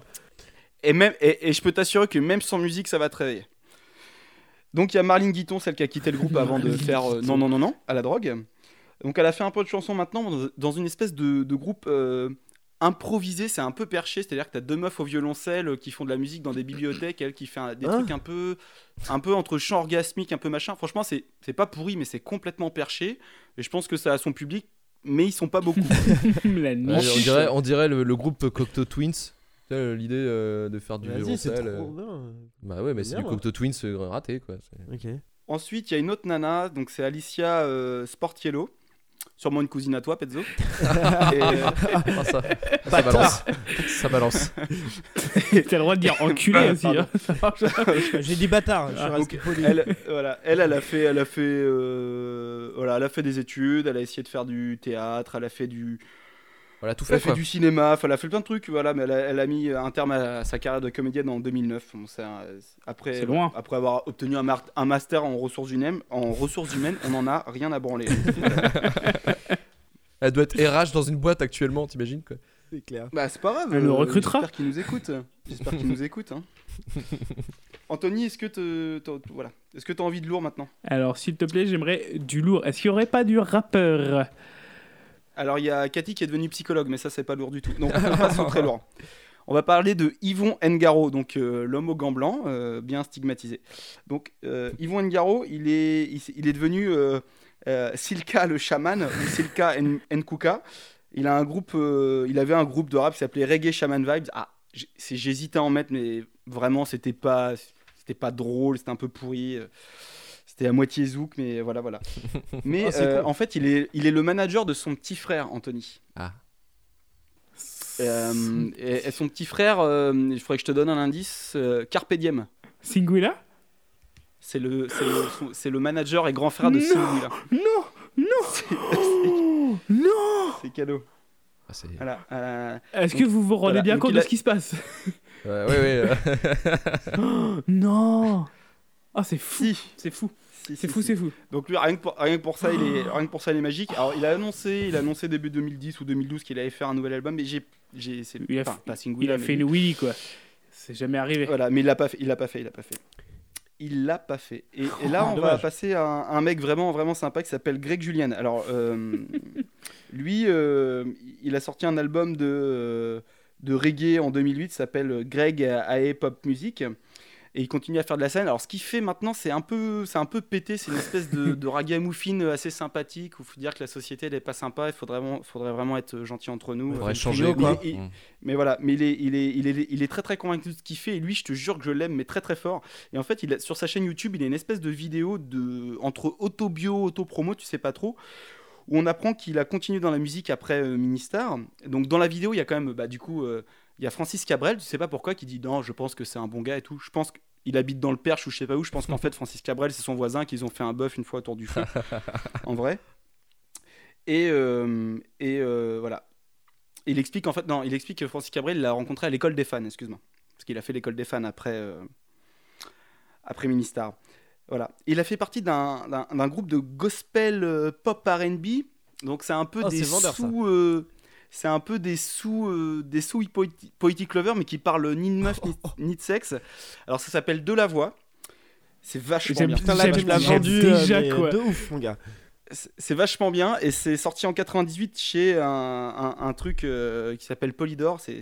Et, même, et, et je peux t'assurer que même sans musique, ça va te réveiller. Donc il y a Marlene Guiton, celle qui a quitté le groupe avant de faire euh, Non, non, non, non, à la drogue. Donc elle a fait un peu de chansons maintenant dans- dans une espèce de, de groupe euh, improvisé, c'est un peu perché, c'est-à-dire que tu as deux meufs au violoncelle euh, qui font de la musique dans des bibliothèques, elle qui fait un- des Hein trucs un peu, un peu entre chant orgasmique, un peu machin. Franchement, c'est c'est pas pourri, mais c'est complètement perché. Et je pense que ça a son public, mais ils sont pas beaucoup. La Ouais, niche. on dirait, on dirait le, le groupe Cocteau Twins. Sais, L'idée euh, de faire du violoncelle. trop euh. Bah ouais, mais c'est du. Cocteau Twins euh, raté quoi. c'est- Ok. Ensuite, il y a une autre nana, donc c'est Alicia euh, Sportiello. Sûrement une cousine à toi, Pezzo. Et, euh, Ah, ça, ça balance. Ça balance. T'as le droit de dire enculé aussi. hein. J'ai dit bâtard, je suis Ah, resté donc, elle, voilà, elle, elle a fait, elle a fait, euh, voilà, elle a fait des études, elle a essayé de faire du théâtre, elle a fait du, Voilà, tout elle a fait quoi. du cinéma, elle a fait plein de trucs, voilà, mais elle a, elle a mis un terme à sa carrière de comédienne en 2009. Bon, un- après, loin. après avoir obtenu un, master en ressources humaines, en ressources humaines, on en a rien à branler. Elle doit être RH dans une boîte actuellement, t'imagines quoi. C'est clair. bah, c'est pas grave. Elle nous recrutera. J'espère qu'il nous écoute. J'espère qu'il nous écoute. hein. Anthony, est-ce que te- voilà, est-ce que t'as envie de lourd maintenant? Alors, s'il te plaît, j'aimerais du lourd. Est-ce qu'il n'y aurait pas du rappeur? Alors il y a Cathy qui est devenue psychologue, mais ça c'est pas lourd du tout. Donc on passe au très lourd. On va parler de Yvon Ngaro, donc euh, l'homme aux gants blancs, euh, bien stigmatisé. Donc euh, Yvon Ngaro, il est, il, est devenu Silka le chaman ou Silka Nkuka. Il a un groupe, il avait un groupe de rap qui s'appelait Reggae Shaman Vibes. Ah, j'hésitais à en mettre, mais vraiment c'était pas, c'était pas drôle, c'était un peu pourri. C'était à moitié zouk, mais voilà, voilà. Mais Ah, euh, cool. en fait, il est, il est le manager de son petit frère, Anthony. Ah. Euh, et, et son petit frère, euh, il faudrait que je te donne un indice, euh, Carpe Diem. Singuila? C'est le, c'est le, son- le manager et grand frère de Non. Singuila. Non Non Non C'est cadeau. Ah, Voilà. euh, Est-ce que vous vous rendez voilà. bien compte de ce qui se passe? Ouais, ouais, ouais. euh, Non Ah, c'est fou si, C'est fou si, C'est si, fou, si. c'est fou Donc lui, rien que pour, rien que pour ça, il est, rien que pour ça, il est magique. Alors, il a annoncé, il a annoncé début 2010 ou 2012 qu'il allait faire un nouvel album, mais j'ai, j'ai, c'est, Il a enfin, pas Il a mais fait une Willy, quoi. C'est jamais arrivé. Voilà, mais il l'a pas fait, il l'a pas fait, il l'a pas fait. Il l'a pas fait. Et, et là, Oh, on va passer à un, un mec vraiment, vraiment sympa qui s'appelle Greg Julian. Alors, euh, lui, euh, il a sorti un album de, euh, de reggae en 2008, qui s'appelle Greg AE Pop Music. Et il continue à faire de la scène. Alors, ce qu'il fait maintenant, c'est un peu, c'est un peu pété. C'est une espèce de, de ragamuffin assez sympathique où il faut dire que la société, elle est pas sympa. Il faudrait vraiment, faudrait vraiment être gentil entre nous. Faudrait Euh, changer quoi. il- il- Mm. mais voilà, mais il est, il est, il est, il est très très convaincu de ce qu'il fait et lui, je te jure que je l'aime, mais très très fort. Et en fait, il a, sur sa chaîne YouTube, il a une espèce de vidéo de entre auto-bio, auto-promo, tu sais pas trop, où on apprend qu'il a continué dans la musique après euh, Ministar. Donc dans la vidéo, il y a quand même, bah du coup, euh, il y a Francis Cabrel, tu sais pas pourquoi, qui dit non, je pense que c'est un bon gars et tout. Je pense qu'il habite dans le Perche ou je sais pas où. Je pense qu'en fait, Francis Cabrel, c'est son voisin, qu'ils ont fait un bœuf une fois autour du feu, en vrai. Et, euh, et euh, voilà. Il explique en fait, non, il explique que Francis Cabrel l'a rencontré à l'école des fans, excuse-moi. Parce qu'il a fait l'école des fans après, euh, après Ministar. Voilà. Il a fait partie d'un groupe de gospel euh, pop RB. Donc c'est un peu Oh, des vendeur, sous. euh, c'est un peu des sous, euh, des sous poéti- Poetic Lover, mais qui parlent ni de meuf ni, ni de sexe. Alors ça s'appelle De la voix. C'est vachement bien. Putain, là, tu l'as vendu déjà, euh, mais quoi. de ouf, mon gars. C'est vachement bien et c'est sorti en 98 chez un, un- un truc euh, qui s'appelle Polydor. C'est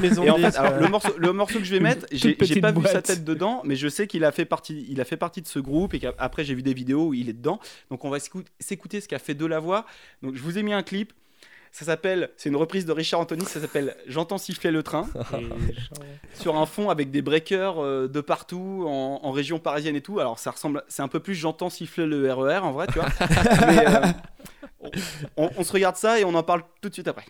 maison Et en fait, alors, euh, le, morceau, le morceau que je vais mettre, j'ai pas vu sa boîte. tête dedans, mais je sais qu'il a fait partie, il a fait partie de ce groupe et qu'après j'ai vu des vidéos où il est dedans. Donc on va s'écou- s'écouter ce qu'a fait de la voix. Donc je vous ai mis un clip. Ça s'appelle, c'est une reprise de Richard Anthony, ça s'appelle J'entends siffler le train. sur un fond avec des breakers euh, de partout en, en région parisienne et tout. Alors ça ressemble, c'est un peu plus j'entends siffler le RER en vrai, tu vois. Mais, euh, on, on- on se regarde ça et on en parle tout de suite après.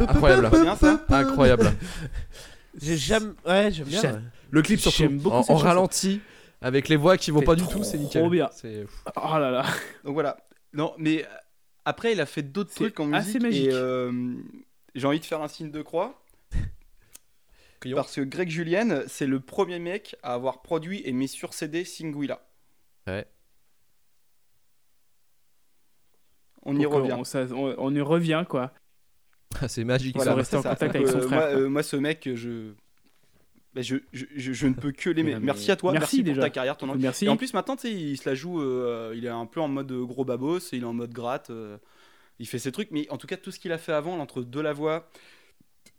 Incroyable. c'est bien ça Incroyable. J'ai jamais. Ouais, j'aime bien. Ouais. Le clip surtout J'aime beaucoup en, cette en chanson. ralenti avec les voix qui vont C'est pas du trop tout, c'est nickel. bien. C'est Oh là là. Donc voilà. Non, mais euh, après, il a fait d'autres C'est trucs en assez musique. magique. Et euh, j'ai envie de faire un signe de croix. Parce que Greg Julien, c'est le premier mec à avoir produit et mis sur CD Singuilla. Ouais. On y Donc, revient. On, ça- on- on y revient, quoi. c'est magique. Voilà. ça. rester en contact avec son euh, frère, Moi, euh, moi, ce mec, je... bah, je, je, je- je ne peux que l'aimer. Mais Merci à toi, merci merci, pour déjà. ta carrière, ton. Merci. Et en plus, maintenant, tu sais, il se la joue, euh, il est un peu en mode gros babos, il est en mode gratte, euh, il fait ses trucs, mais en tout cas, tout ce qu'il a fait avant, entre de la voix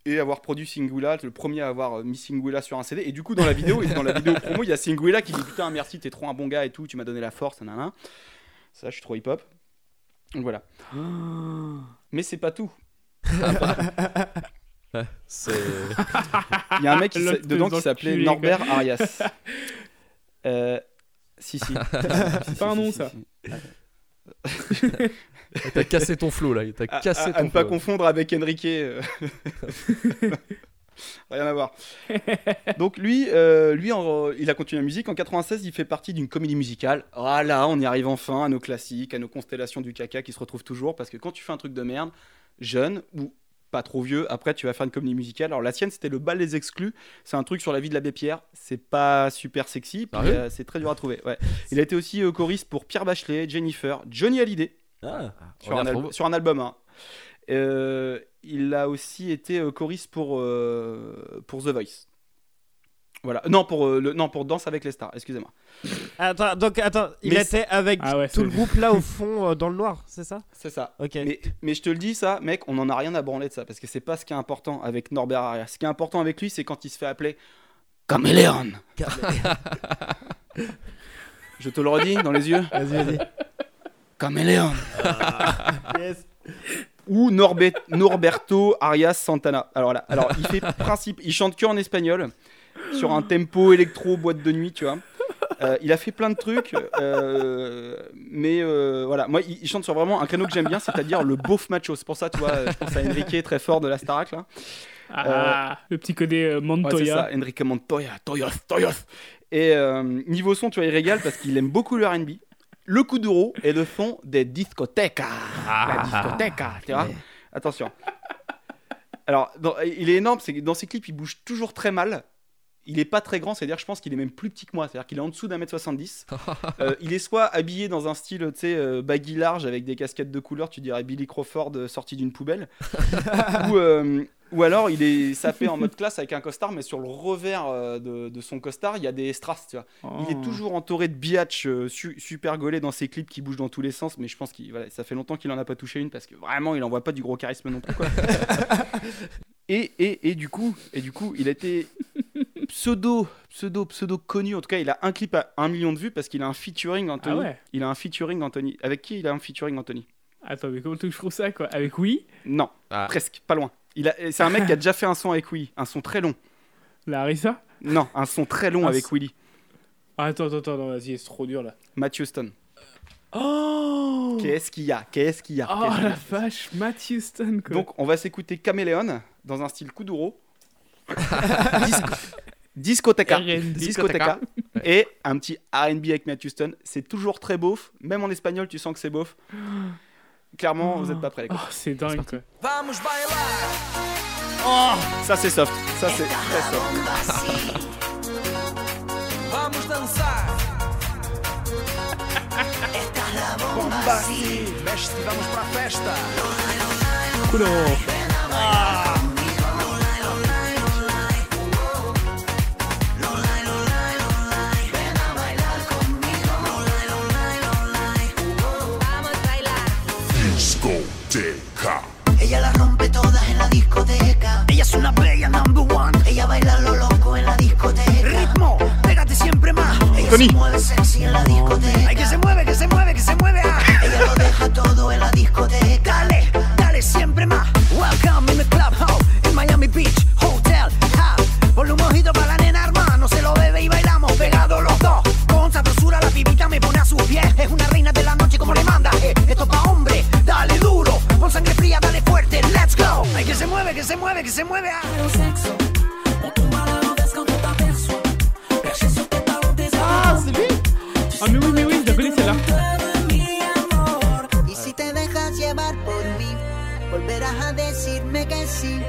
et avoir produit Singuilla, le premier à avoir mis Singuilla sur un CD, et du coup, dans la vidéo, dans la vidéo promo, il y a Singuilla qui dit Putain, merci, t'es trop un bon gars et tout, tu m'as donné la force, nanana. Ça, je suis trop hip-hop. Donc voilà. Mais c'est pas tout. Ouais, c'est Il y a un mec qui dedans qui s'appelait enculé, Norbert quoi. Arias. Euh, si, si. C'est pas un nom, ça. T'as cassé ton flow là, t'as À, cassé à- à ton ne pas flow. confondre avec Enrique. euh. Rien à voir. Donc lui, euh, lui en- il a continué la musique. En 96, il fait partie d'une comédie musicale. Ah là, on y arrive enfin à nos classiques, à nos constellations du caca qui se retrouvent toujours. Parce que quand tu fais un truc de merde, jeune ou pas trop vieux, après tu vas faire une comédie musicale. Alors la sienne, c'était le bal des exclus. C'est un truc sur la vie de l'abbé Pierre. C'est pas super sexy, puis, euh, c'est très dur à trouver. Ouais. Il a été aussi euh, choriste pour Pierre Bachelet, Jennifer, Johnny Hallyday Ah. sur, un, retrouve. al- sur un album. hein. Euh, il a aussi été choriste pour, pour The Voice. Voilà. Non, pour, euh, le, non, pour Danse avec les stars, excusez-moi. Attends, donc attends, il Mais était avec Ah ouais, tout le groupe là au fond euh, dans le noir, c'est ça? C'est ça. Ok. Mais, mais je te le dis, ça, mec, on en a rien à branler de ça, parce que c'est pas ce qui est important avec Norbert Arias. Ce qui est important avec lui, c'est quand il se fait appeler Caméléon. je te le redis dans les yeux Vas-y, vas-y. Caméléon. Yes. ou Norbe- Norberto Arias Santana. Alors là, alors il fait principe, il chante que en espagnol sur un tempo électro boîte de nuit, tu vois. Euh, il a fait plein de trucs, euh, mais euh, voilà, moi il, il chante sur vraiment un créneau que j'aime bien, c'est-à-dire le beauf macho. C'est pour ça, tu vois, je pense à Enrique très fort de la Starac là. Ah, le petit côté Ouais, c'est Montoya. ça, Enrique Montoya, Toyos, Toyos. Et niveau son, tu vois, il régale parce qu'il aime beaucoup le R&B, le coup d'euro et le son des discothèques. La discothèque, tu vois. Attention. Alors, dans- il est énorme, c'est que dans ses clips, il bouge toujours très mal. Il est pas très grand, c'est-à-dire je pense qu'il est même plus petit que moi, c'est-à-dire qu'il est en dessous d'un mètre 70. Euh, il est soit habillé dans un style, tu sais, euh, baggy large avec des casquettes de couleur, tu dirais Billy Crawford euh, sorti d'une poubelle. ou, euh, ou alors il est sapé en mode classe avec un costard, mais sur le revers de, de son costard, il y a des strass, tu vois. Oh. Il est toujours entouré de biatch su- super gaulé dans ses clips qui bougent dans tous les sens, mais je pense qu'il voilà, ça fait longtemps qu'il en a pas touché une parce que vraiment il envoie pas du gros charisme non plus quoi. et, et, et du coup et du coup il a été pseudo, pseudo, pseudo connu. En tout cas, il a un clip à 1 million de vues parce qu'il a un featuring Anthony. Ah ouais Il a un featuring Anthony. Avec qui il a un featuring Anthony? Attends, mais comment tu trouves ça quoi? Avec oui Non, presque, pas loin. Il a, c'est un mec qui a déjà fait un son avec Willy, un son très long. Larissa? Non, un son très long Un avec son- Willy. Ah, Attends, attends, attends, vas-y, c'est trop dur là. Matthew Stone. Oh Qu'est-ce qu'il y a? Qu'est-ce qu'il y a? Oh la vache, Matthew Stone quoi. Donc, on va s'écouter Caméléon dans un style Kuduro. Disco- Discoteca. Discoteca. Et un petit RB avec Matthew Stone. C'est toujours très beauf. Même en espagnol, tu sens que c'est beauf. Clairement, vous êtes pas prêts, les gars. Oh, c'est dingue quoi. Oh, ça, c'est soft. Ça, c'est très soft. Vamos discoteca. Ella es una bella number one. Ella baila lo loco en la discoteca. Ritmo, pégate siempre más. Ella Tony. se mueve sexy en la discoteca. Ay, que se mueve, que se mueve, que se mueve. ah. Ella lo deja todo en la discoteca. Dale, dale se mueve, que se mueve, ah. Ah, Ah, la connais celle-là. Y si te dejas llevar por mí, volverás a decirme que sí.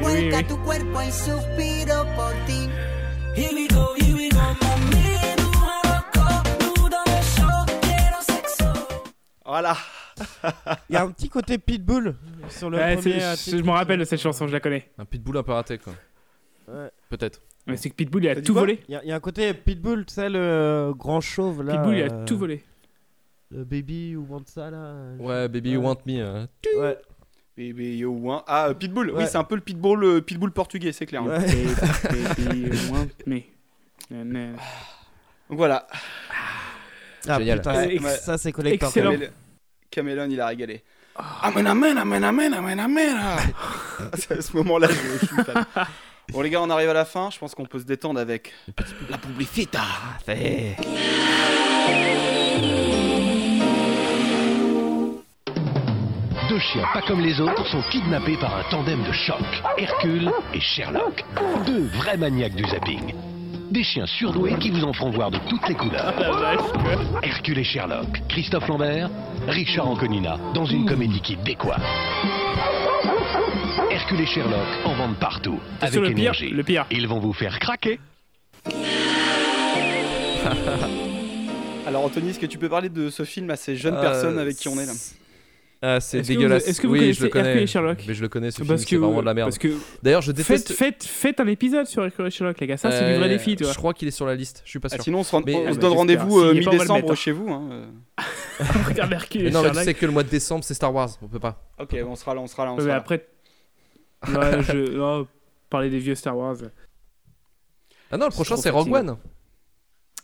Vuelca tu cuerpo y suspiro por ti. Here we go, here we go, mami. Il y a un petit côté pitbull sur le Ouais, premier. euh, je me rappelle de cette chanson, je la connais. Un pitbull un peu raté, quoi. Ouais. Peut-être. Mais c'est que Pitbull, il a tout volé. Il y, a- il y a un côté pitbull, tu sais, le grand chauve là. Pitbull, il a euh, tout volé. Le baby ou want ça là. je- Ouais, Baby You Want Me. euh. Ouais. Baby yo one. Ah, euh, Pitbull. Oui, c'est un peu le Pitbull, euh, Pitbull portugais, c'est clair. Ouais. Baby, you want me. Donc voilà. Ah Génial. putain, ça c'est collector. excellent. Caméléon, il a régalé. Amen, amen, amen, amen, amen, amen. C'est à ce moment-là, je, je suis fan. Bon, les gars, on arrive à la fin. Je pense qu'on peut se détendre avec la publicita. Deux chiens pas comme les autres sont kidnappés par un tandem de choc, Hercule et Sherlock. Deux vrais maniaques du zapping. Des chiens surdoués qui vous en feront voir de toutes les couleurs. Hercule et Sherlock, Christophe Lambert, Richard Anconina, dans une comédie qui décoiffe. Hercule et Sherlock en vendent partout, avec Sur le pire, énergie. le pire. Ils vont vous faire craquer. Alors, Anthony, est-ce que tu peux parler de ce film à ces jeunes Euh, personnes avec qui on est là? Ah, c'est Est-ce que vous- dégueulasse. est-ce que vous oui, connaissez je le connais. Hercule et Sherlock Mais je le connais, ce Parce film, c'est que- vraiment de la merde. parce que- D'ailleurs, je déteste. faites, faites un épisode sur Hercule et Sherlock, les gars. Ça, c'est du vrai Euh, défi, tu vois. Je crois qu'il est sur la liste, je suis pas Ah, sûr. Sinon, on se, rend- Mais- on Ah se bah, donne rendez-vous euh, mi-décembre chez vous. hein, euh. Regarde Hercule et non, mais tu Sherlock. sais que le mois de décembre, c'est Star Wars, on peut pas. Ok, on sera là, on sera là. On sera après. Ouais, je. non, parler des vieux Star Wars. Ah non, le prochain, c'est Rogue. One.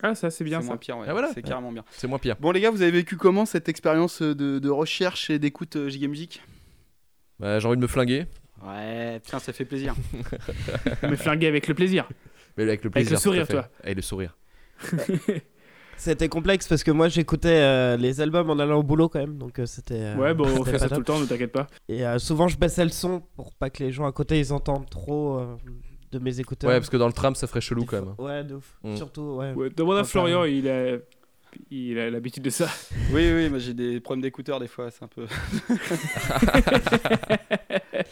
Ah, ça, c'est bien C'est ça. moins pire, ouais. Ah, voilà. C'est carrément bien. C'est moins pire. Bon, les gars, vous avez vécu comment cette expérience de, de recherche et d'écoute euh, Giga Musique Bah, J'ai envie de me flinguer. Ouais, putain, ça fait plaisir. Mais flingué avec le plaisir. Mais avec le Avec plaisir. le sourire, toi. Avec le sourire. C'était complexe parce que moi j'écoutais euh, les albums en allant au boulot quand même, donc euh, c'était. euh, Ouais, bon, on fait ça tout le temps, ne t'inquiète pas. Et euh, souvent je baissais le son pour pas que les gens à côté ils entendent trop euh, de mes écouteurs. Ouais, parce que dans le tram, ça ferait chelou quand même. Ouais, de ouf. Mm. Surtout, ouais. Ouais, demande à Florian, il a. Il a l'habitude de ça. Oui, oui, moi j'ai des problèmes d'écouteurs des fois, c'est un peu. Mais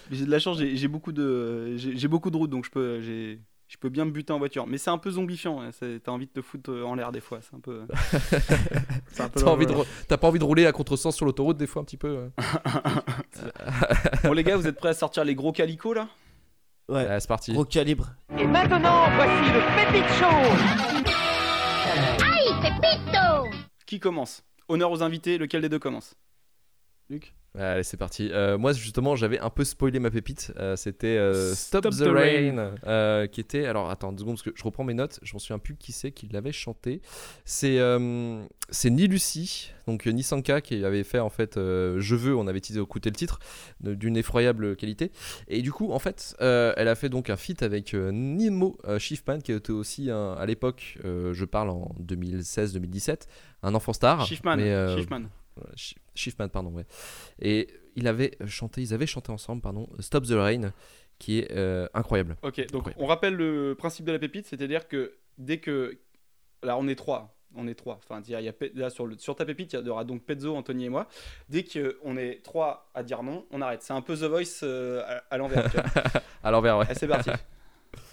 j'ai de la chance, j'ai beaucoup de, j'ai beaucoup de routes, donc je peux, j'ai, je peux bien me buter en voiture. Mais c'est un peu zombifiant. hein, T'as envie de te foutre en l'air des fois, c'est un peu. T'as envie de dangereux. rou- T'as pas envie de rouler à contresens sur l'autoroute des fois un petit peu Bon les gars, vous êtes prêts à sortir les gros calicots là? Ouais. Allez, c'est parti. Gros calibre. Et maintenant, voici le Pépite Show Aïe, Pépito Qui commence? Honneur aux invités, lequel des deux commence? Luc Allez, c'est parti. Euh, moi, justement, j'avais un peu spoilé ma pépite. Euh, C'était euh, Stop, Stop the, the Rain, Rain. qui était. Alors, attends deux secondes, parce que je reprends mes notes. Je m'en souviens plus qui c'est qui l'avait chanté. C'est c'est ni Lucie, donc ni Sanka, qui avait fait en fait Je veux. On avait teasé écouté le titre d'une effroyable qualité. Et du coup, en fait, elle a fait donc un feat avec Nemo euh, Schiffman, qui était aussi un- à l'époque, je parle en 2016-2017, un enfant star. Schiffman, mais, Schiffman. Schiffman, pardon, ouais. Et il avait chanté, ils avaient chanté ensemble, pardon, Stop the Rain, qui est euh, incroyable. Ok, donc Incroyable. on rappelle le principe de la pépite, c'est-à-dire que dès que. Là, on est trois. On est trois. Enfin, il y a- là, sur, le- sur ta pépite, il y aura donc Pezzo, Anthony et moi. Dès qu'on est trois à dire non, on arrête. C'est un peu The Voice euh, à, à l'envers. À l'envers, ouais. Allez, c'est parti.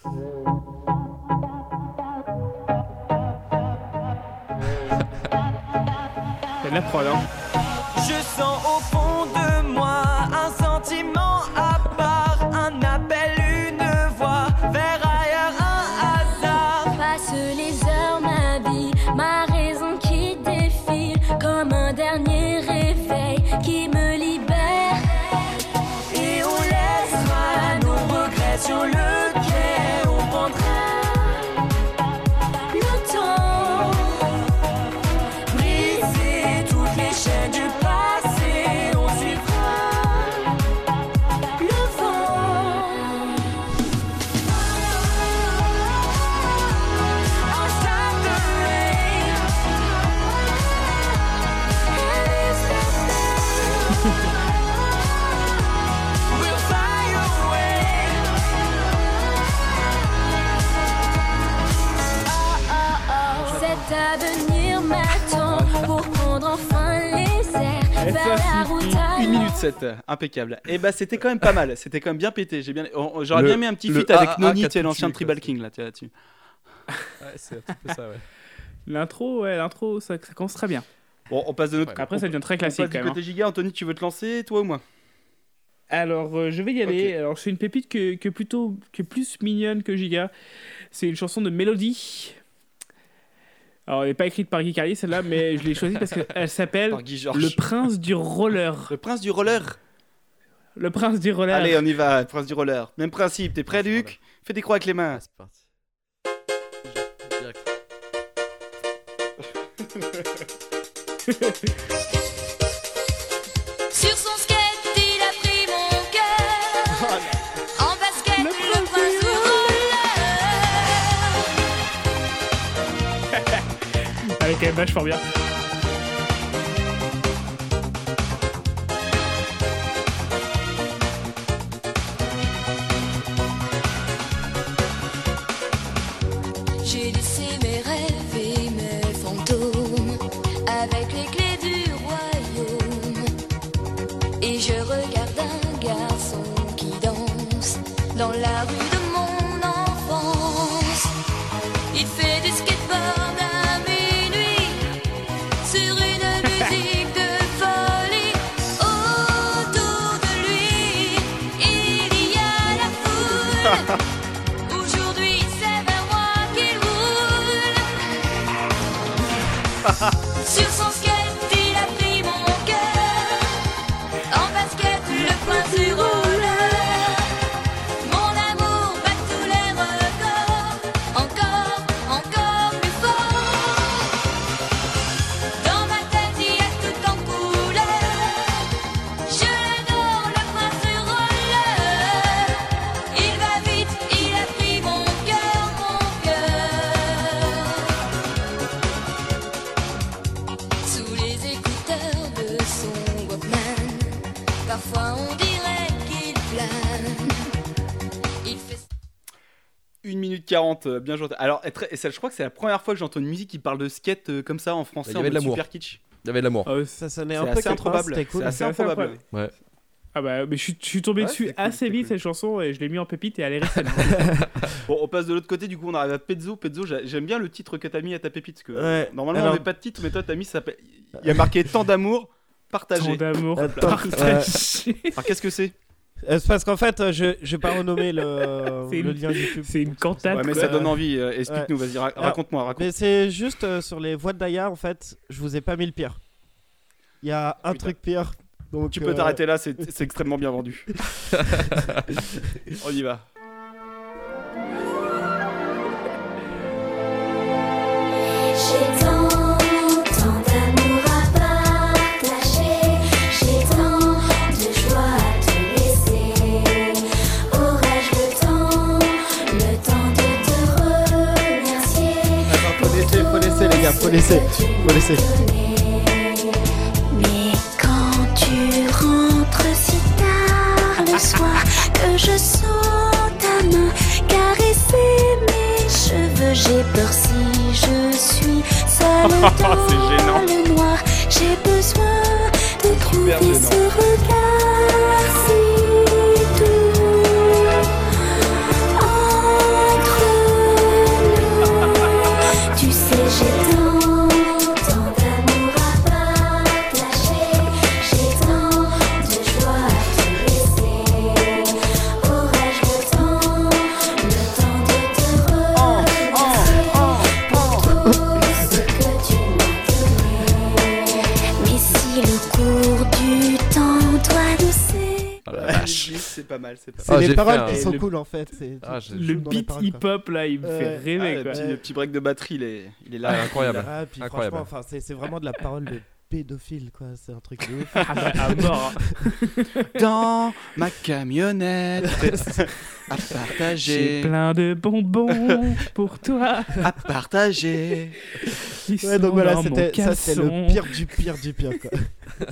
Je sens au fond 7, impeccable. Et bah c'était quand même pas mal, c'était quand même bien pété. J'ai bien, on- on- j'aurais Le- bien mis un petit feat avec Noni, tu l'ancien Tribal King là, là-dessus. Ouais, c'est un petit peu ça, ouais. L'intro, ouais, l'intro, ça, ça commence très bien. Bon, on passe de notre. Après, ça devient très on classique passe quand du même. côté giga, Anthony, tu veux te lancer, toi ou moi? Alors, euh, je vais y aller. Alors, c'est une pépite que, que plutôt que plus mignonne que Giga. C'est une chanson de Mélodie. Alors, elle n'est pas écrite par Guy Carlier, celle-là, mais je l'ai choisie parce qu'elle s'appelle. Le Prince du Roller. Le prince du roller. Le Prince du Roller. Allez, on y va, prince du roller. Même principe, t'es prêt, Luc? Fais des croix avec les mains. C'est parti. garçon qui danse dans la minute 40, euh, bien joué. Alors, et très- et ça, je crois que c'est la première fois que j'entends une musique qui parle de skate euh, comme ça en français. Il y avait de l'amour. Super kitsch. Il y avait de l'amour. Ah ouais, Ça sonnait un peu assez 80, improbable. c'était cool. C'est assez improbable. Ouais. Ah bah, mais je, suis- je suis tombé Ouais, dessus cool, assez vite cool. cette chanson et je l'ai mis en pépite et elle est restée. Bon, on passe de l'autre côté, du coup, on arrive à Pezzo. Pezzo, j'a- j'aime bien le titre que t'as mis à ta pépite. Parce que Ouais, normalement, alors- on n'avait pas de titre, mais toi, t'as mis ça. s'appelle- Il y a marqué tant d'amour partagé. Tant d'amour partagé. Alors, qu'est-ce que c'est? C'est parce qu'en fait, euh, je je vais pas renommer le, C'est le une- lien YouTube. C'est une cantate. Ouais, mais quoi. ça donne envie. euh, Explique-nous, vas-y, ra- raconte-moi. Raconte. Mais c'est juste euh, sur les voix de Daya, en fait, je vous ai pas mis le pire. Il y a un Putain. truc pire. Donc, Tu peux euh, t'arrêter là, c'est c'est extrêmement bien vendu. On y va. J'ai gars, faut laisser, faut laisser. Mais quand tu rentres si tard le soir, que je sens ta main caresser mes cheveux, j'ai peur si je suis seule C'est dans gênant. le noir. J'ai besoin de trouver ce regard si Tu sais, mal, c'est pas Ah, les j'ai paroles qui un- sont le- cool en fait. c'est- Ah, j'ai- Le beat hip-hop là, il me fait rêver Ah, quoi. le, petit, le petit break de batterie, il est, il est là. Ah, incroyable. Ah, puis Incroyable. franchement, enfin, c'est c'est vraiment de la parole de pédophile quoi. C'est un truc de ouf. Ah, bah, à mort. Dans ma camionnette, à J'ai partager, plein de bonbons pour toi. à partager. Ils Ouais, donc voilà, c'était ça, c'est le pire du pire du pire quoi.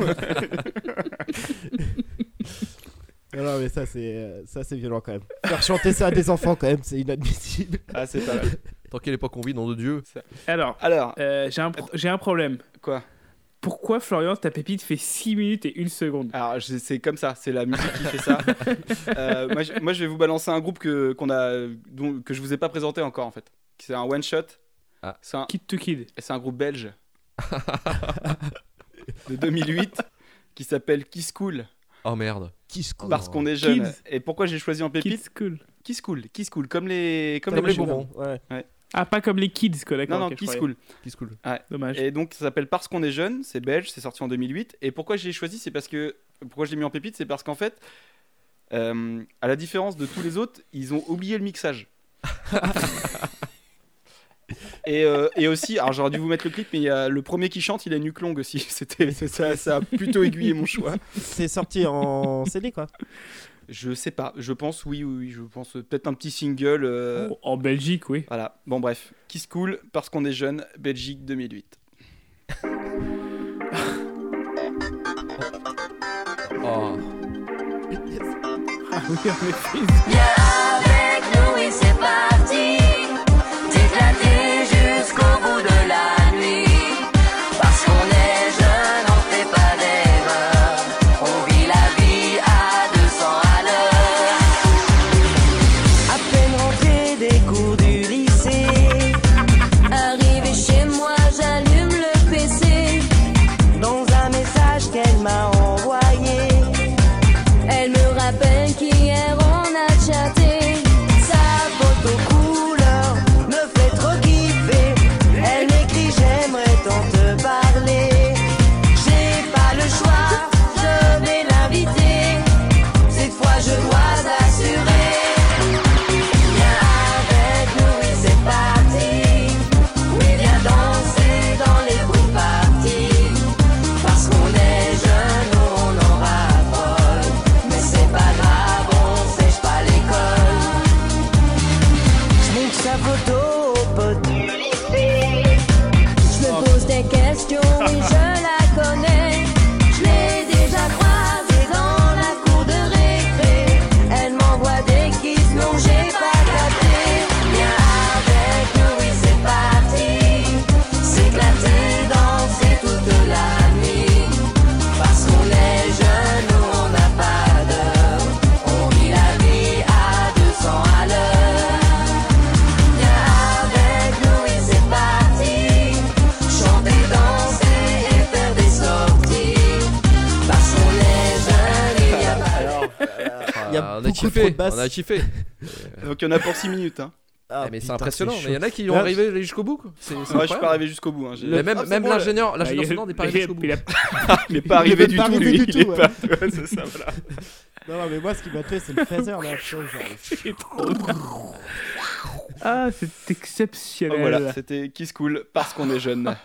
Non, non, mais ça c'est euh, ça c'est violent quand même. Faire chanter ça à des enfants quand même, c'est inadmissible. Ah, c'est pas mal. Tant quelle époque on vit, nom de Dieu. Alors, Alors, euh, j'ai un, pro- j'ai un problème. quoi? Pourquoi Florian, ta pépite fait 6 minutes et 1 seconde? Alors, je- c'est comme ça, c'est la musique qui fait ça. Euh, moi, je, moi, je vais vous balancer un groupe que, qu'on a, dont- que je vous ai pas présenté encore en fait. C'est un one shot. Ah. C'est un, Kid to Kid. c'est un groupe belge de 2008 qui s'appelle Kiss Cool Oh merde. Qui se coule. parce qu'on est jeune. Kids. Et pourquoi j'ai choisi en pépite Kids cool. Kiss Cool, Kiss Cool, comme les, comme, Comme les bonbons. bonbons. Ouais. Ah, pas comme les kids, quoi, d'accord. Non, non, ok, je Kiss. Cool. Qui se coule. Dommage. Et donc ça s'appelle Parce qu'on est jeune, c'est belge, c'est sorti en 2008. Et pourquoi je l'ai choisi, c'est parce que pourquoi je l'ai mis en pépite, c'est parce qu'en fait, euh, à la différence de tous les autres, ils ont oublié le mixage. et, euh, et aussi, alors j'aurais dû vous mettre le clip, mais il y a le premier qui chante, il a une nuque longue aussi. C'était ça, ça a plutôt aiguillé mon choix. C'est sorti en CD quoi. Je sais pas, je pense oui, oui, oui je pense euh, peut-être un petit single. euh, Oh, en Belgique, oui. Voilà. Bon bref, Kiss Cool parce qu'on est jeune, Belgique 2008. Oh. Ah oui, avec nous et c'est a kiffé. Donc il y en a pour 6 minutes. Hein. Ah, Eh, mais c'est impressionnant. Mais il y en a qui ont Là, arrivé jusqu'au bout. quoi. C'est- c'est Moi, je suis pas arrivé jusqu'au bout. hein. J'ai- Mais même, Ah, même bon, l'ingénieur, l'ingénieur Bah, sonore n'est pas arrivé jusqu'au bout. il a- Il est pas arrivé du pas tout, arrivé lui. du Il est tout, pas. Ouais, c'est ça, voilà. Non, non, mais moi, ce qui m'a tué, c'est le phaser là. Genre, C'est trop Ah, c'est Oh, exceptionnel. voilà, c'était Kiss Cool parce qu'on est jeune.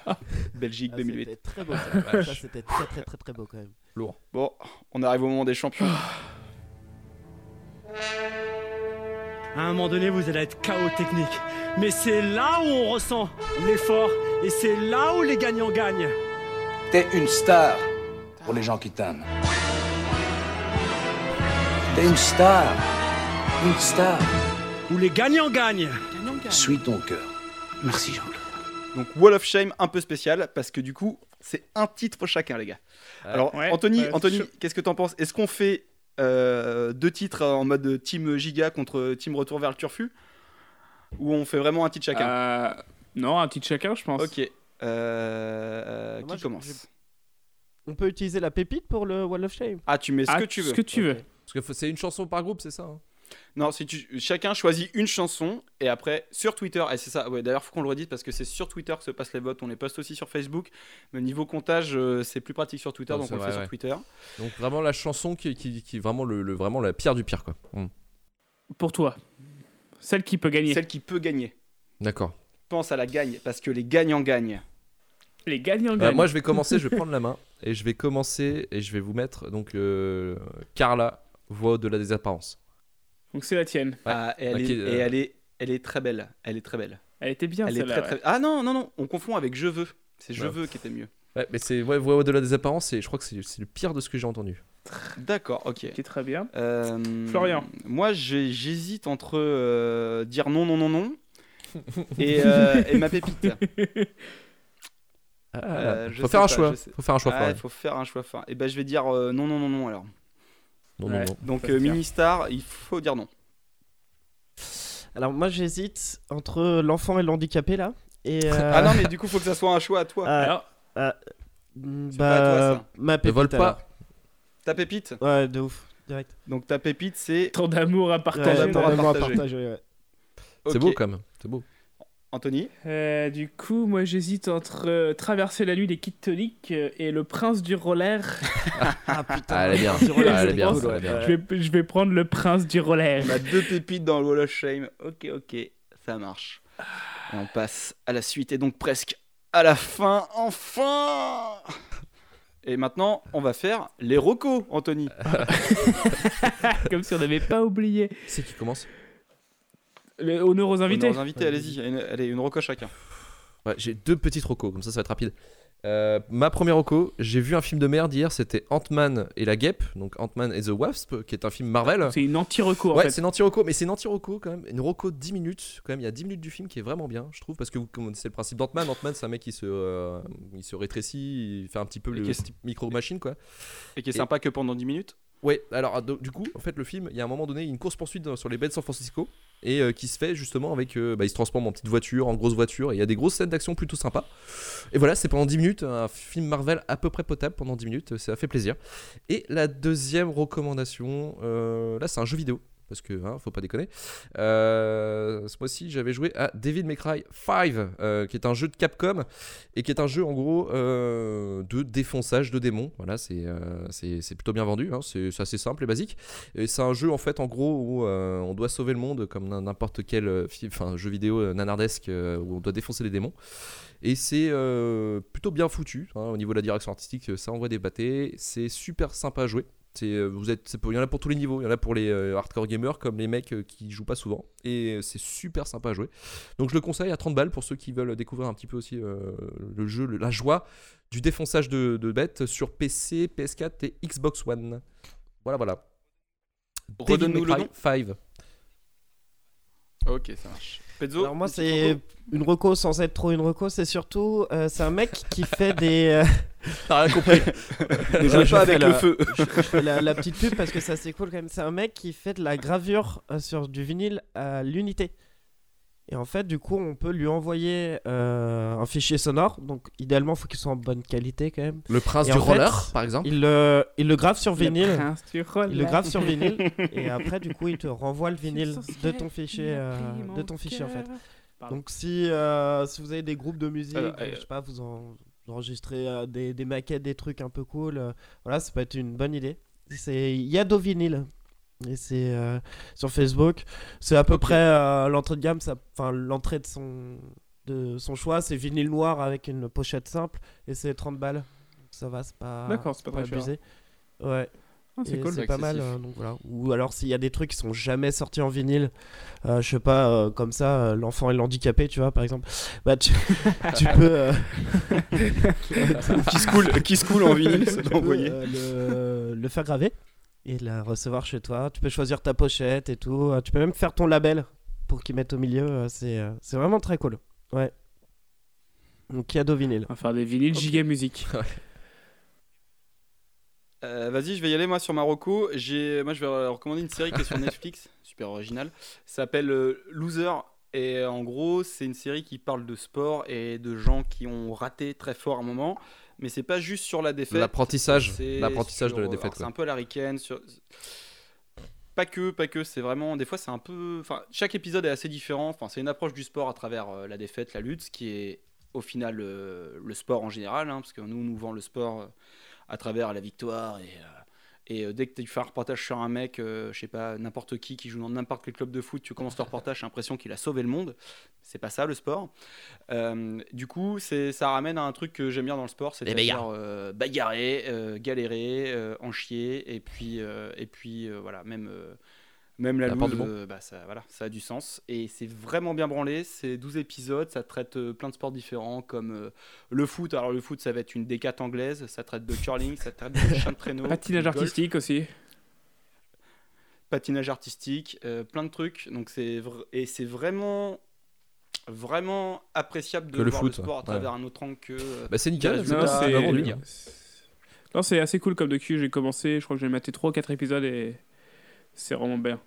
Belgique Ah, 2008. C'était très beau. Ça, Ça, c'était très, très, très, très beau quand même. Lourd. Bon, on arrive au moment des champions. À un moment donné, vous allez être chaos technique. Mais c'est là où on ressent l'effort et c'est là où les gagnants gagnent. T'es une star pour les gens qui t'aiment. T'es une star. Une star. Où les gagnants gagnent. Suis ton cœur. Merci Jean-Claude. Donc Wall of Shame un peu spécial parce que du coup c'est un titre chacun les gars. Alors Ouais, Anthony, ouais, Anthony, je- qu'est-ce que t'en penses? Est-ce qu'on fait euh, deux titres en mode Team Giga contre Team Retour vers le Turfu ou on fait vraiment un titre chacun Euh, non, un titre chacun, je pense. Ok. Euh, euh, Moi, qui je- commence je- On peut utiliser la pépite pour le Wall of Shame Ah tu mets ce Ah, que tu veux. Ce que tu veux. Parce que c'est une chanson par groupe, c'est ça hein Non, si tu chacun choisit une chanson et après sur Twitter et c'est ça. Ouais, d'ailleurs faut qu'on le redise parce que c'est sur Twitter que se passent les votes. On les poste aussi sur Facebook. Mais niveau comptage, euh, c'est plus pratique sur Twitter, donc on le fait ouais. sur Twitter. Donc vraiment la chanson qui, qui, qui est vraiment le, le- vraiment la pire du pire quoi. Hmm. Pour toi. Celle qui peut gagner. Celle qui peut gagner. D'accord. Pense à la gagne parce que les gagnants gagnent. Les gagnants Bah, gagnent. moi je vais commencer, je vais prendre la main et je vais commencer et je vais vous mettre donc euh, Carla voix au-delà des apparences. Donc c'est la tienne. Ah, et elle, est, qui- et euh, elle est, elle est très belle. Elle est très belle. Elle était bien Elle est celle-là. très, ouais. très... Ah non non non, on confond avec je veux. C'est je Ouais. veux qui était mieux. Ouais, mais c'est ouais, au-delà des apparences et je crois que c'est le pire de ce que j'ai entendu. D'accord, ok. Qui est très bien. Euh, Florian. Moi, j'hésite entre euh, dire non, non, non, non et, euh, et ma pépite. Ah, Euh, je faut faire pas, choix. Faut faire un choix. Ah, faut faire un choix. fin. Et ben, je vais dire euh, non, non, non, non alors. Non, Ouais. non, non. Donc, euh. Ministar, il faut dire non. Alors, moi, j'hésite entre l'enfant et l'handicapé là. Et, euh, Ah non, mais du coup, faut que ça soit un choix à toi. Ah, Alors, ah, bah, pas à toi, ça. ma pépite. vole pas. alors. Ta pépite. Ouais, de ouf. Direct. Donc, ta pépite, c'est tant d'amour à Ouais, partager. d'amour à vraiment à partager. partager, ouais. C'est beau quand même. C'est beau. Anthony. Euh, du coup, moi j'hésite entre euh, Traverser la nuit des Kid Tonic euh, et Le Prince du Roller. Ah putain. Ah, elle est bien. Ah, elle est bien, elle est bien. je, vais, je vais prendre Le Prince du Roller. On a deux pépites dans le Wall of Shame. Ok, ok, ça marche. Et on passe à la suite et donc presque à la fin, enfin Et maintenant, on va faire les rocos, Anthony. Comme si on n'avait pas oublié. C'est qui commence? Le honneur aux invités. Honneur aux invités, allez-y. Une- Allez, une roco chacun. Ouais, j'ai deux petites recos, comme ça ça va être rapide. Euh, ma première reco, j'ai vu un film de merde hier, c'était Ant-Man et la guêpe, donc Ant-Man and the Wasp, qui est un film Marvel. C'est une anti-reco en Ouais, fait. c'est une anti-reco, mais c'est une anti-reco quand même. Une reco de 10 minutes, quand même. Il y a 10 minutes du film qui est vraiment bien, je trouve, parce que vous connaissez le principe d'Ant-Man. Ant-Man, c'est un mec qui se, euh, il se rétrécit, il fait un petit peu Et le micro-machine, quoi. Et qui est Et- sympa que pendant 10 minutes. Ouais, alors du coup, en fait, le film, il y a un moment donné, une course-poursuite sur les baies de San Francisco et euh, qui se fait justement avec. euh, bah, il se transforme en petite voiture, en grosse voiture, et il y a des grosses scènes d'action plutôt sympas. Et voilà, c'est pendant 10 minutes, un film Marvel à peu près potable pendant 10 minutes, ça fait plaisir. Et la deuxième recommandation, euh, là, c'est un jeu vidéo. Parce que, hein, faut pas déconner. Euh, ce mois-ci, j'avais joué à Devil May Cry 5, euh, qui est un jeu de Capcom et qui est un jeu en gros euh, de défonçage de démons. Voilà, c'est euh, c'est plutôt bien vendu, hein, c'est assez simple et basique. Et c'est un jeu en fait en gros où on doit sauver le monde comme n'im- n'importe quel jeu vidéo nanardesque où on doit défoncer les démons. Et c'est plutôt bien foutu hein, au niveau de la direction artistique, ça envoie des bâtés, c'est super sympa à jouer. C'est, euh, vous êtes, il y en a pour tous les niveaux, il y en a pour les euh, hardcore gamers comme les mecs euh, qui jouent pas souvent. Et euh, c'est super sympa à jouer. Donc je le conseille à 30 balles pour ceux qui veulent découvrir un petit peu aussi euh, le jeu, le- la joie du défonçage de, de bêtes sur PC, PS4 et Xbox One. Voilà, voilà. Redonne-nous le nom. 5. Ok, ça marche. Pezzo Alors moi c'est une reco sans être trop une reco, c'est surtout euh, c'est un mec qui fait des. euh, T'as rien compris. Je pas fais avec la- le feu. je, je fais la, la petite pub parce que ça c'est cool quand même. C'est un mec qui fait de la gravure euh, sur du vinyle à l'unité. Et en fait, du coup, on peut lui envoyer euh, un fichier sonore. Donc, idéalement, il faut qu'il soit en bonne qualité quand même. Le prince Et du en fait, roller, par exemple Il le, il le grave sur Le vinyle. prince du roller. Il le grave sur vinyle. et après, du coup, il te renvoie le vinyle de ton fichier, euh, de ton fichier en fait. Pardon. Donc, si, euh, si vous avez des groupes de musique, Euh, je sais pas, vous, en, euh, des, des maquettes, des trucs un peu cool, euh, voilà, ça peut être une bonne idée. C'est Yado Vinyl. Et c'est euh, sur Facebook. C'est à peu près euh, l'entrée de gamme, enfin l'entrée de son, de son choix. C'est vinyle noir avec une pochette simple et c'est 30 balles. Ça va, c'est pas, D'accord, c'est pas très cher. abusé. Ouais. Ah, c'est Et cool. C'est pas mal. euh, donc voilà. Ou alors s'il y a des trucs qui sont jamais sortis en vinyle, euh, je sais pas, euh, comme ça, l'enfant est handicapé, tu vois, par exemple. Bah tu, tu peux. qui se coule, qui se coule en vinyle, c'est euh, le, le faire graver et la recevoir chez toi. Tu peux choisir ta pochette et tout. Euh, Tu peux même faire ton label pour qu'il mette au milieu. euh, C'est euh, c'est vraiment très cool. Ouais. Donc cadeau vinyle. On va faire des vinyles giga musique. Euh, Vas-y, je vais y aller moi sur Marocco. J'ai, moi, je vais recommander une série qui est sur Netflix, super originale. Ça s'appelle euh, Loser. Et en gros, c'est une série qui parle de sport et de gens qui ont raté très fort à un moment. Mais c'est pas juste sur la défaite. L'apprentissage, l'apprentissage de la défaite, C'est un peu. Sur... Pas que, pas que. C'est vraiment. Des fois, c'est un peu. Enfin, chaque épisode est assez différent. Enfin, c'est une approche du sport à travers euh, la défaite, la lutte, ce qui est au final euh, le sport en général, hein, parce que nous, on nous vend le sport euh, à travers la victoire et. Et euh, dès que tu fais un reportage sur un mec, euh, je sais pas, n'importe qui qui joue dans n'importe quel club de foot, tu commences ton reportage, j'ai l'impression qu'il a sauvé le monde. C'est pas ça le sport. Euh, du coup, c'est ça ramène à un truc que j'aime bien dans le sport, bagarres. euh, bagarrer, galérer, en chier, et puis, et puis voilà, même, même la La loose, bon. euh, bah, ça, voilà, ça a du sens. Et c'est vraiment bien branlé, c'est 12 épisodes, ça traite euh, plein de sports différents, comme euh, le foot. Alors le foot, ça va être une décate anglaise, ça traite de curling, ça traite de chien de traîneau. Patinage artistique aussi. patinage artistique, euh, plein de trucs. Donc c'est vr- et c'est vraiment vraiment appréciable de Que le voir foot, le sport à ouais. travers un autre angle que. euh, Bah, c'est nickel, c'est-. Non, c'est assez cool comme docu. J'ai commencé, je crois que j'ai maté 3 ou 4 épisodes et c'est vraiment bien.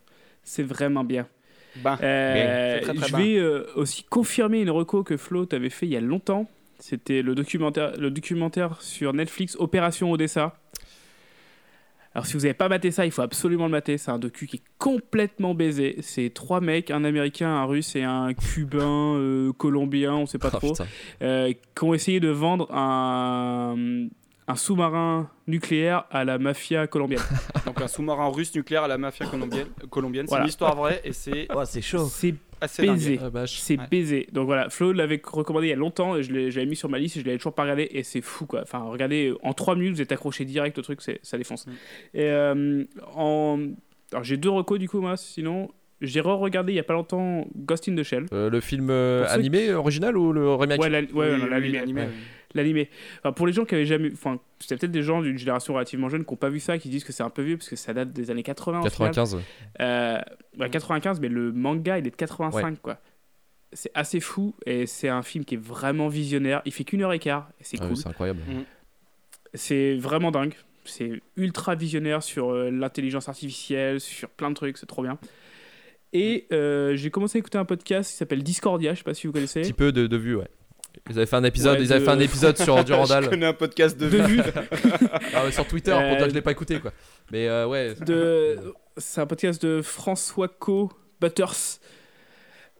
C'est vraiment bien. Ben, Euh, c'est très, très je vais euh, aussi confirmer une reco que Flo t'avait fait il y a longtemps. C'était le documentaire, le documentaire sur Netflix Opération Odessa. Alors si vous n'avez pas maté ça, il faut absolument le mater. C'est un docu qui est complètement baisé. C'est trois mecs, un américain, un russe et un cubain, euh, colombien, on sait pas Ah, trop, euh, qui ont essayé de vendre un, un sous-marin nucléaire à la mafia colombienne. Donc un sous-marin russe nucléaire à la mafia colombienne. colombienne. C'est Voilà. une histoire vraie et c'est Oh, c'est chaud. C'est assez baisé. Ah, C'est Ouais. baisé. Donc voilà, Flo l'avait recommandé il y a longtemps et je l'avais mis sur ma liste et je l'avais toujours pas regardé et c'est fou quoi. Enfin, regardez, en 3 minutes vous êtes accroché direct au truc, ça défonce. Mm. Et euh, en... Alors j'ai deux recos du coup moi, sinon j'ai re-regardé il y a pas longtemps Ghost in the Shell. Euh, le film euh, animé original ou le remake? Ouais, la- ouais, Oui, oui, l'animé. l'animé, ouais. Oui. L'animé. Enfin, pour les gens qui avaient jamais. Enfin, c'était peut-être des gens d'une génération relativement jeune qui n'ont pas vu ça, qui disent que c'est un peu vieux parce que ça date des années 80. au final. 95. Euh, ouais, 95, mais le manga il est de 85 quoi. C'est assez fou et c'est un film qui est vraiment visionnaire. Il fait qu'une heure et quart et c'est Ah oui, cool. c'est incroyable. c'est vraiment dingue. C'est ultra visionnaire sur euh, l'intelligence artificielle, sur plein de trucs, c'est trop bien. Et euh, j'ai commencé à écouter un podcast qui s'appelle Discordia, je sais pas si vous connaissez. Un petit peu de, de vue, ouais. Ils avaient fait un épisode, Ouais, ils avaient de- fait un épisode sur Durandal. Je connais un podcast de, De. Ah sur Twitter, Euh, pourtant je l'ai pas écouté quoi. Mais euh, ouais. de... C'est un podcast de François Co. Butters.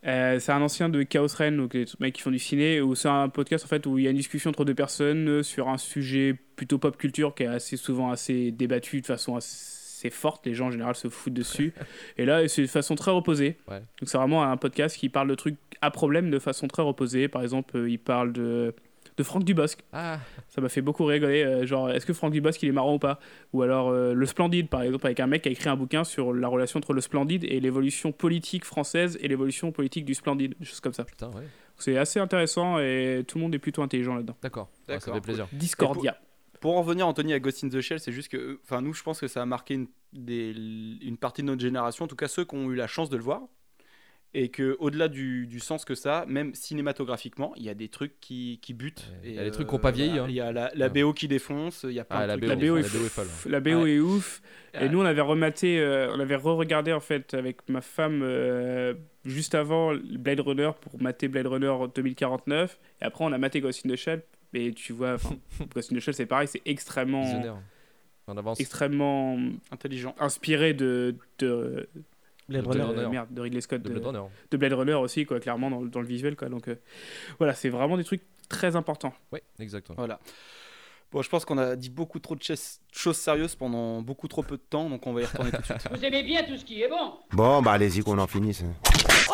Euh, c'est un ancien de Chaos Reign, donc les mecs qui font du ciné, où c'est un podcast en fait où il y a une discussion entre deux personnes sur un sujet plutôt pop culture qui est assez souvent assez débattu de façon assez forte. Les gens en général se foutent dessus. Et là, c'est de façon très reposée. Ouais. Donc c'est vraiment un podcast qui parle de trucs à problème de façon très reposée. Par exemple, euh, il parle de de Franck Dubosc. Ah. Ça m'a fait beaucoup rigoler. euh, genre, est-ce que Franck Dubosc il est marrant ou pas? Ou alors euh, le Splendide, par exemple, avec un mec qui a écrit un bouquin sur la relation entre le Splendide et l'évolution politique française et l'évolution politique du Splendide, des choses comme ça. Putain, ouais. C'est assez intéressant et tout le monde est plutôt intelligent là-dedans. D'accord. Ouais, ça D'accord. fait plaisir. Discordia. Pour en revenir, Anthony, à Ghost in the Shell, c'est juste que, euh, enfin, nous, je pense que ça a marqué une, des- une partie de notre génération, en tout cas ceux qui ont eu la chance de le voir. Et que au-delà du, du sens que ça, même cinématographiquement, il y a des trucs qui, qui butent. Il y a des trucs euh, qui ont pas vieilli, voilà, hein. Il y a la. BO qui défonce, il y a plein Ah, de la trucs. BO, La BO, est, la BO est folle. La BO Ouais. est ouf. Et Ouais. nous, on avait rematé, euh, on avait re-regardé en fait avec ma femme euh, juste avant Blade Runner pour mater Blade Runner 2049. Et après, on a maté Ghost in the Shell. Et tu vois, Ghost in the Shell, c'est pareil, c'est extrêmement. En avance. extrêmement Intelligent. inspiré de, de Blade de, Runner. de- merde, de Ridley Scott, De Blade Runner. de Blade Runner aussi, quoi, clairement dans, dans le visuel, quoi. Donc euh, voilà, c'est vraiment des trucs très importants. Ouais, exactement. Voilà. Bon, je pense qu'on a dit beaucoup trop de choses sérieuses pendant beaucoup trop peu de temps, donc on va y retourner tout de suite. Vous aimez bien tout ce qui est bon Bon, bah allez-y qu'on en finisse. Oh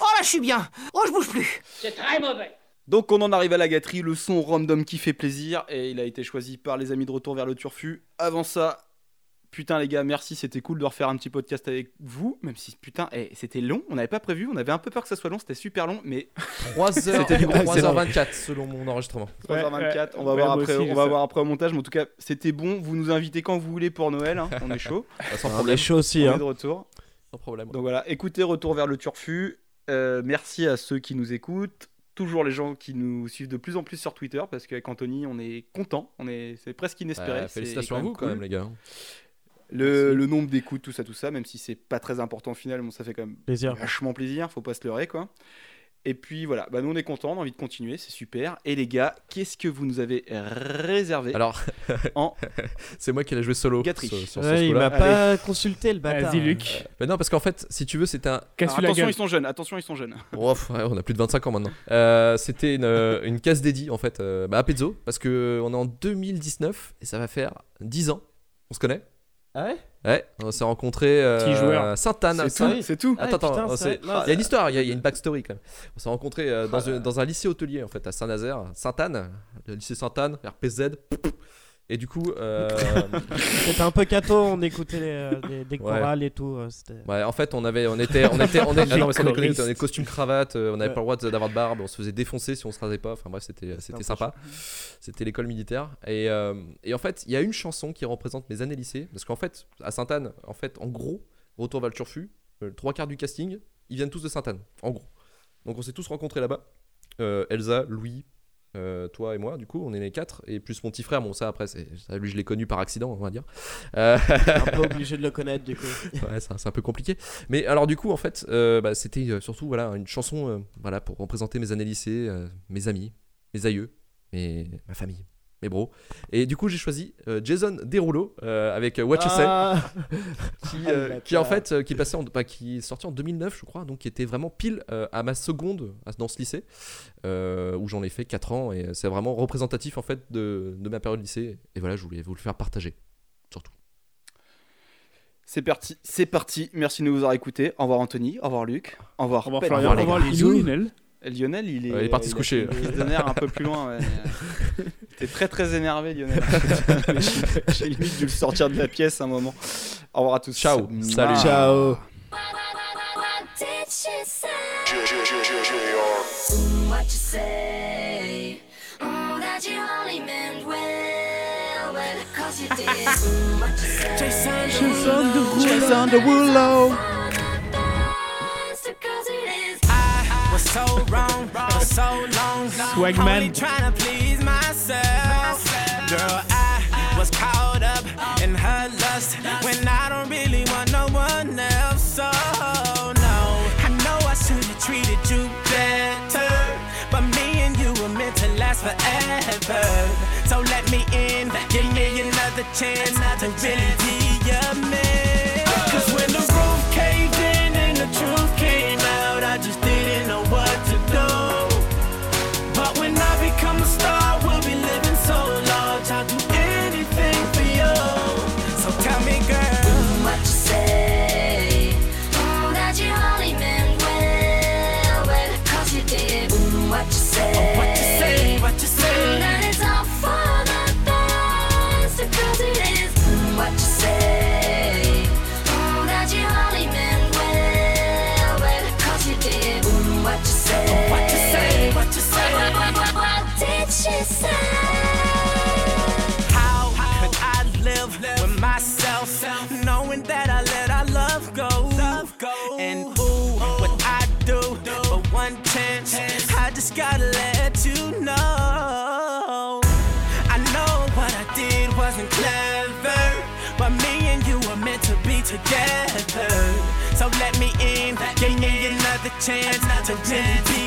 Oh là, je suis bien Oh, je bouge plus C'est très mauvais Donc on en arrive à la gâterie, le son random qui fait plaisir, et il a été choisi par les amis de Retour vers le Turfu. Avant ça, putain les gars, merci, c'était cool de refaire un petit podcast avec vous, même si putain, eh, c'était long, on n'avait pas prévu, on avait un peu peur que ça soit long, c'était super long, mais 3 heures, C'était du gros 3h24 selon mon enregistrement. 3h24, on va Ouais, voir après, aussi, on va voir après au montage, mais en tout cas, c'était bon. Vous nous invitez quand vous voulez pour Noël, hein, on est chaud. Sans On problème. est chaud aussi. on Hein. est de retour. Sans problème. Donc voilà, écoutez Retour vers le Turfu. Euh, merci à ceux qui nous écoutent. Toujours les gens qui nous suivent de plus en plus sur Twitter parce qu'avec Anthony, on est content. On est, c'est presque inespéré. Félicitations à vous quand cool. même, les gars. Le, le nombre d'écoutes, tout ça, tout ça, même si c'est pas très important au final, bon, ça fait quand même Plaisir. vachement plaisir. Faut pas se leurrer quoi. Et puis voilà, bah, nous on est contents, on a envie de continuer, c'est super. Et les gars, qu'est-ce que vous nous avez réservé Alors, en c'est moi qui l'ai joué solo. Gâterie. sur- sur ce Ouais, il m'a pas consulté le bâtard. Vas-y, Luc. Non, parce qu'en fait, si tu veux, c'était un. Alors, attention, gueule. ils sont jeunes. Attention, ils sont jeunes. Oh, pff, ouais, on a plus de 25 ans maintenant. Euh, c'était une, euh, une case dédiée en fait euh, bah, à Pezzo parce que on est en 2019 et ça va faire 10 ans. On se connaît Ah ouais Ouais, on s'est rencontrés euh, à Sainte-Anne. C'est Saint- tout, c'est tout. Ah, Attends, attends, vrai. Non, il y a une histoire, il y, a- il y a une backstory quand même. On s'est rencontrés euh, dans, un- dans un lycée hôtelier en fait à Saint-Nazaire, Sainte-Anne, le lycée Sainte-Anne, RPZ. Et du coup, euh, C'était un peu cato, on écoutait les, euh, des, des Ouais. chorales et tout. euh. Ouais, en fait, on avait, on était, on était, on est, ah non, on était costume cravate, euh, on n'avait Ouais. pas le droit d'avoir de barbe, on se faisait défoncer si on se rasait pas. Enfin bref, c'était, c'était sympa. C'était l'école militaire. Et, euh, et en fait, il y a une chanson qui représente mes années lycée, parce qu'en fait, à Sainte-Anne, en fait, en gros, retour vers le Turfu, euh, trois quarts du casting, ils viennent tous de Sainte-Anne, en gros. Donc on s'est tous rencontrés là-bas. Euh, Elsa, Louis, euh, toi et moi, du coup, on est les quatre, et plus mon petit frère. Bon, ça après, ça, lui, je l'ai connu par accident, on va dire. Euh, un peu obligé de le connaître du coup. ouais, c'est un- peu compliqué. Mais alors du coup, en fait, euh, bah, c'était surtout voilà une chanson, voilà pour représenter mes années lycée, mes amis, mes aïeux, et ma famille, mes bros. Et du coup, j'ai choisi euh, Jason Derulo euh, avec euh, What You Say, Ah. qui, euh, en fait, euh, qui passait, en- bah, qui est sorti en 2009, je crois, donc qui était vraiment pile euh, à ma seconde dans ce lycée, euh, où j'en ai fait 4 ans, et c'est vraiment représentatif en fait de, de ma période lycée. Et voilà, je voulais vous le faire partager, surtout. C'est parti, c'est parti. Merci de nous avoir écoutés. Au revoir Anthony, au revoir Luc, au revoir. Au revoir. Florian, au revoir. Lionel. Et Lionel, il est, Ouais, il est parti se coucher. des données un peu plus loin. Ouais. T'es très très énervé, Lionel. J'ai- limite dû le sortir de la pièce à un moment. Au revoir à tous. Ciao. Salut. Ciao. What did she say? so wrong for so long. Swagman. Only trying to please myself. Girl, I was caught up in her lust when I don't really want no one else. So, no, I know I should have treated you better. But me and you were meant to last forever. So let me in, give me another chance to really be your man. together. So let me in, give me another chance to really be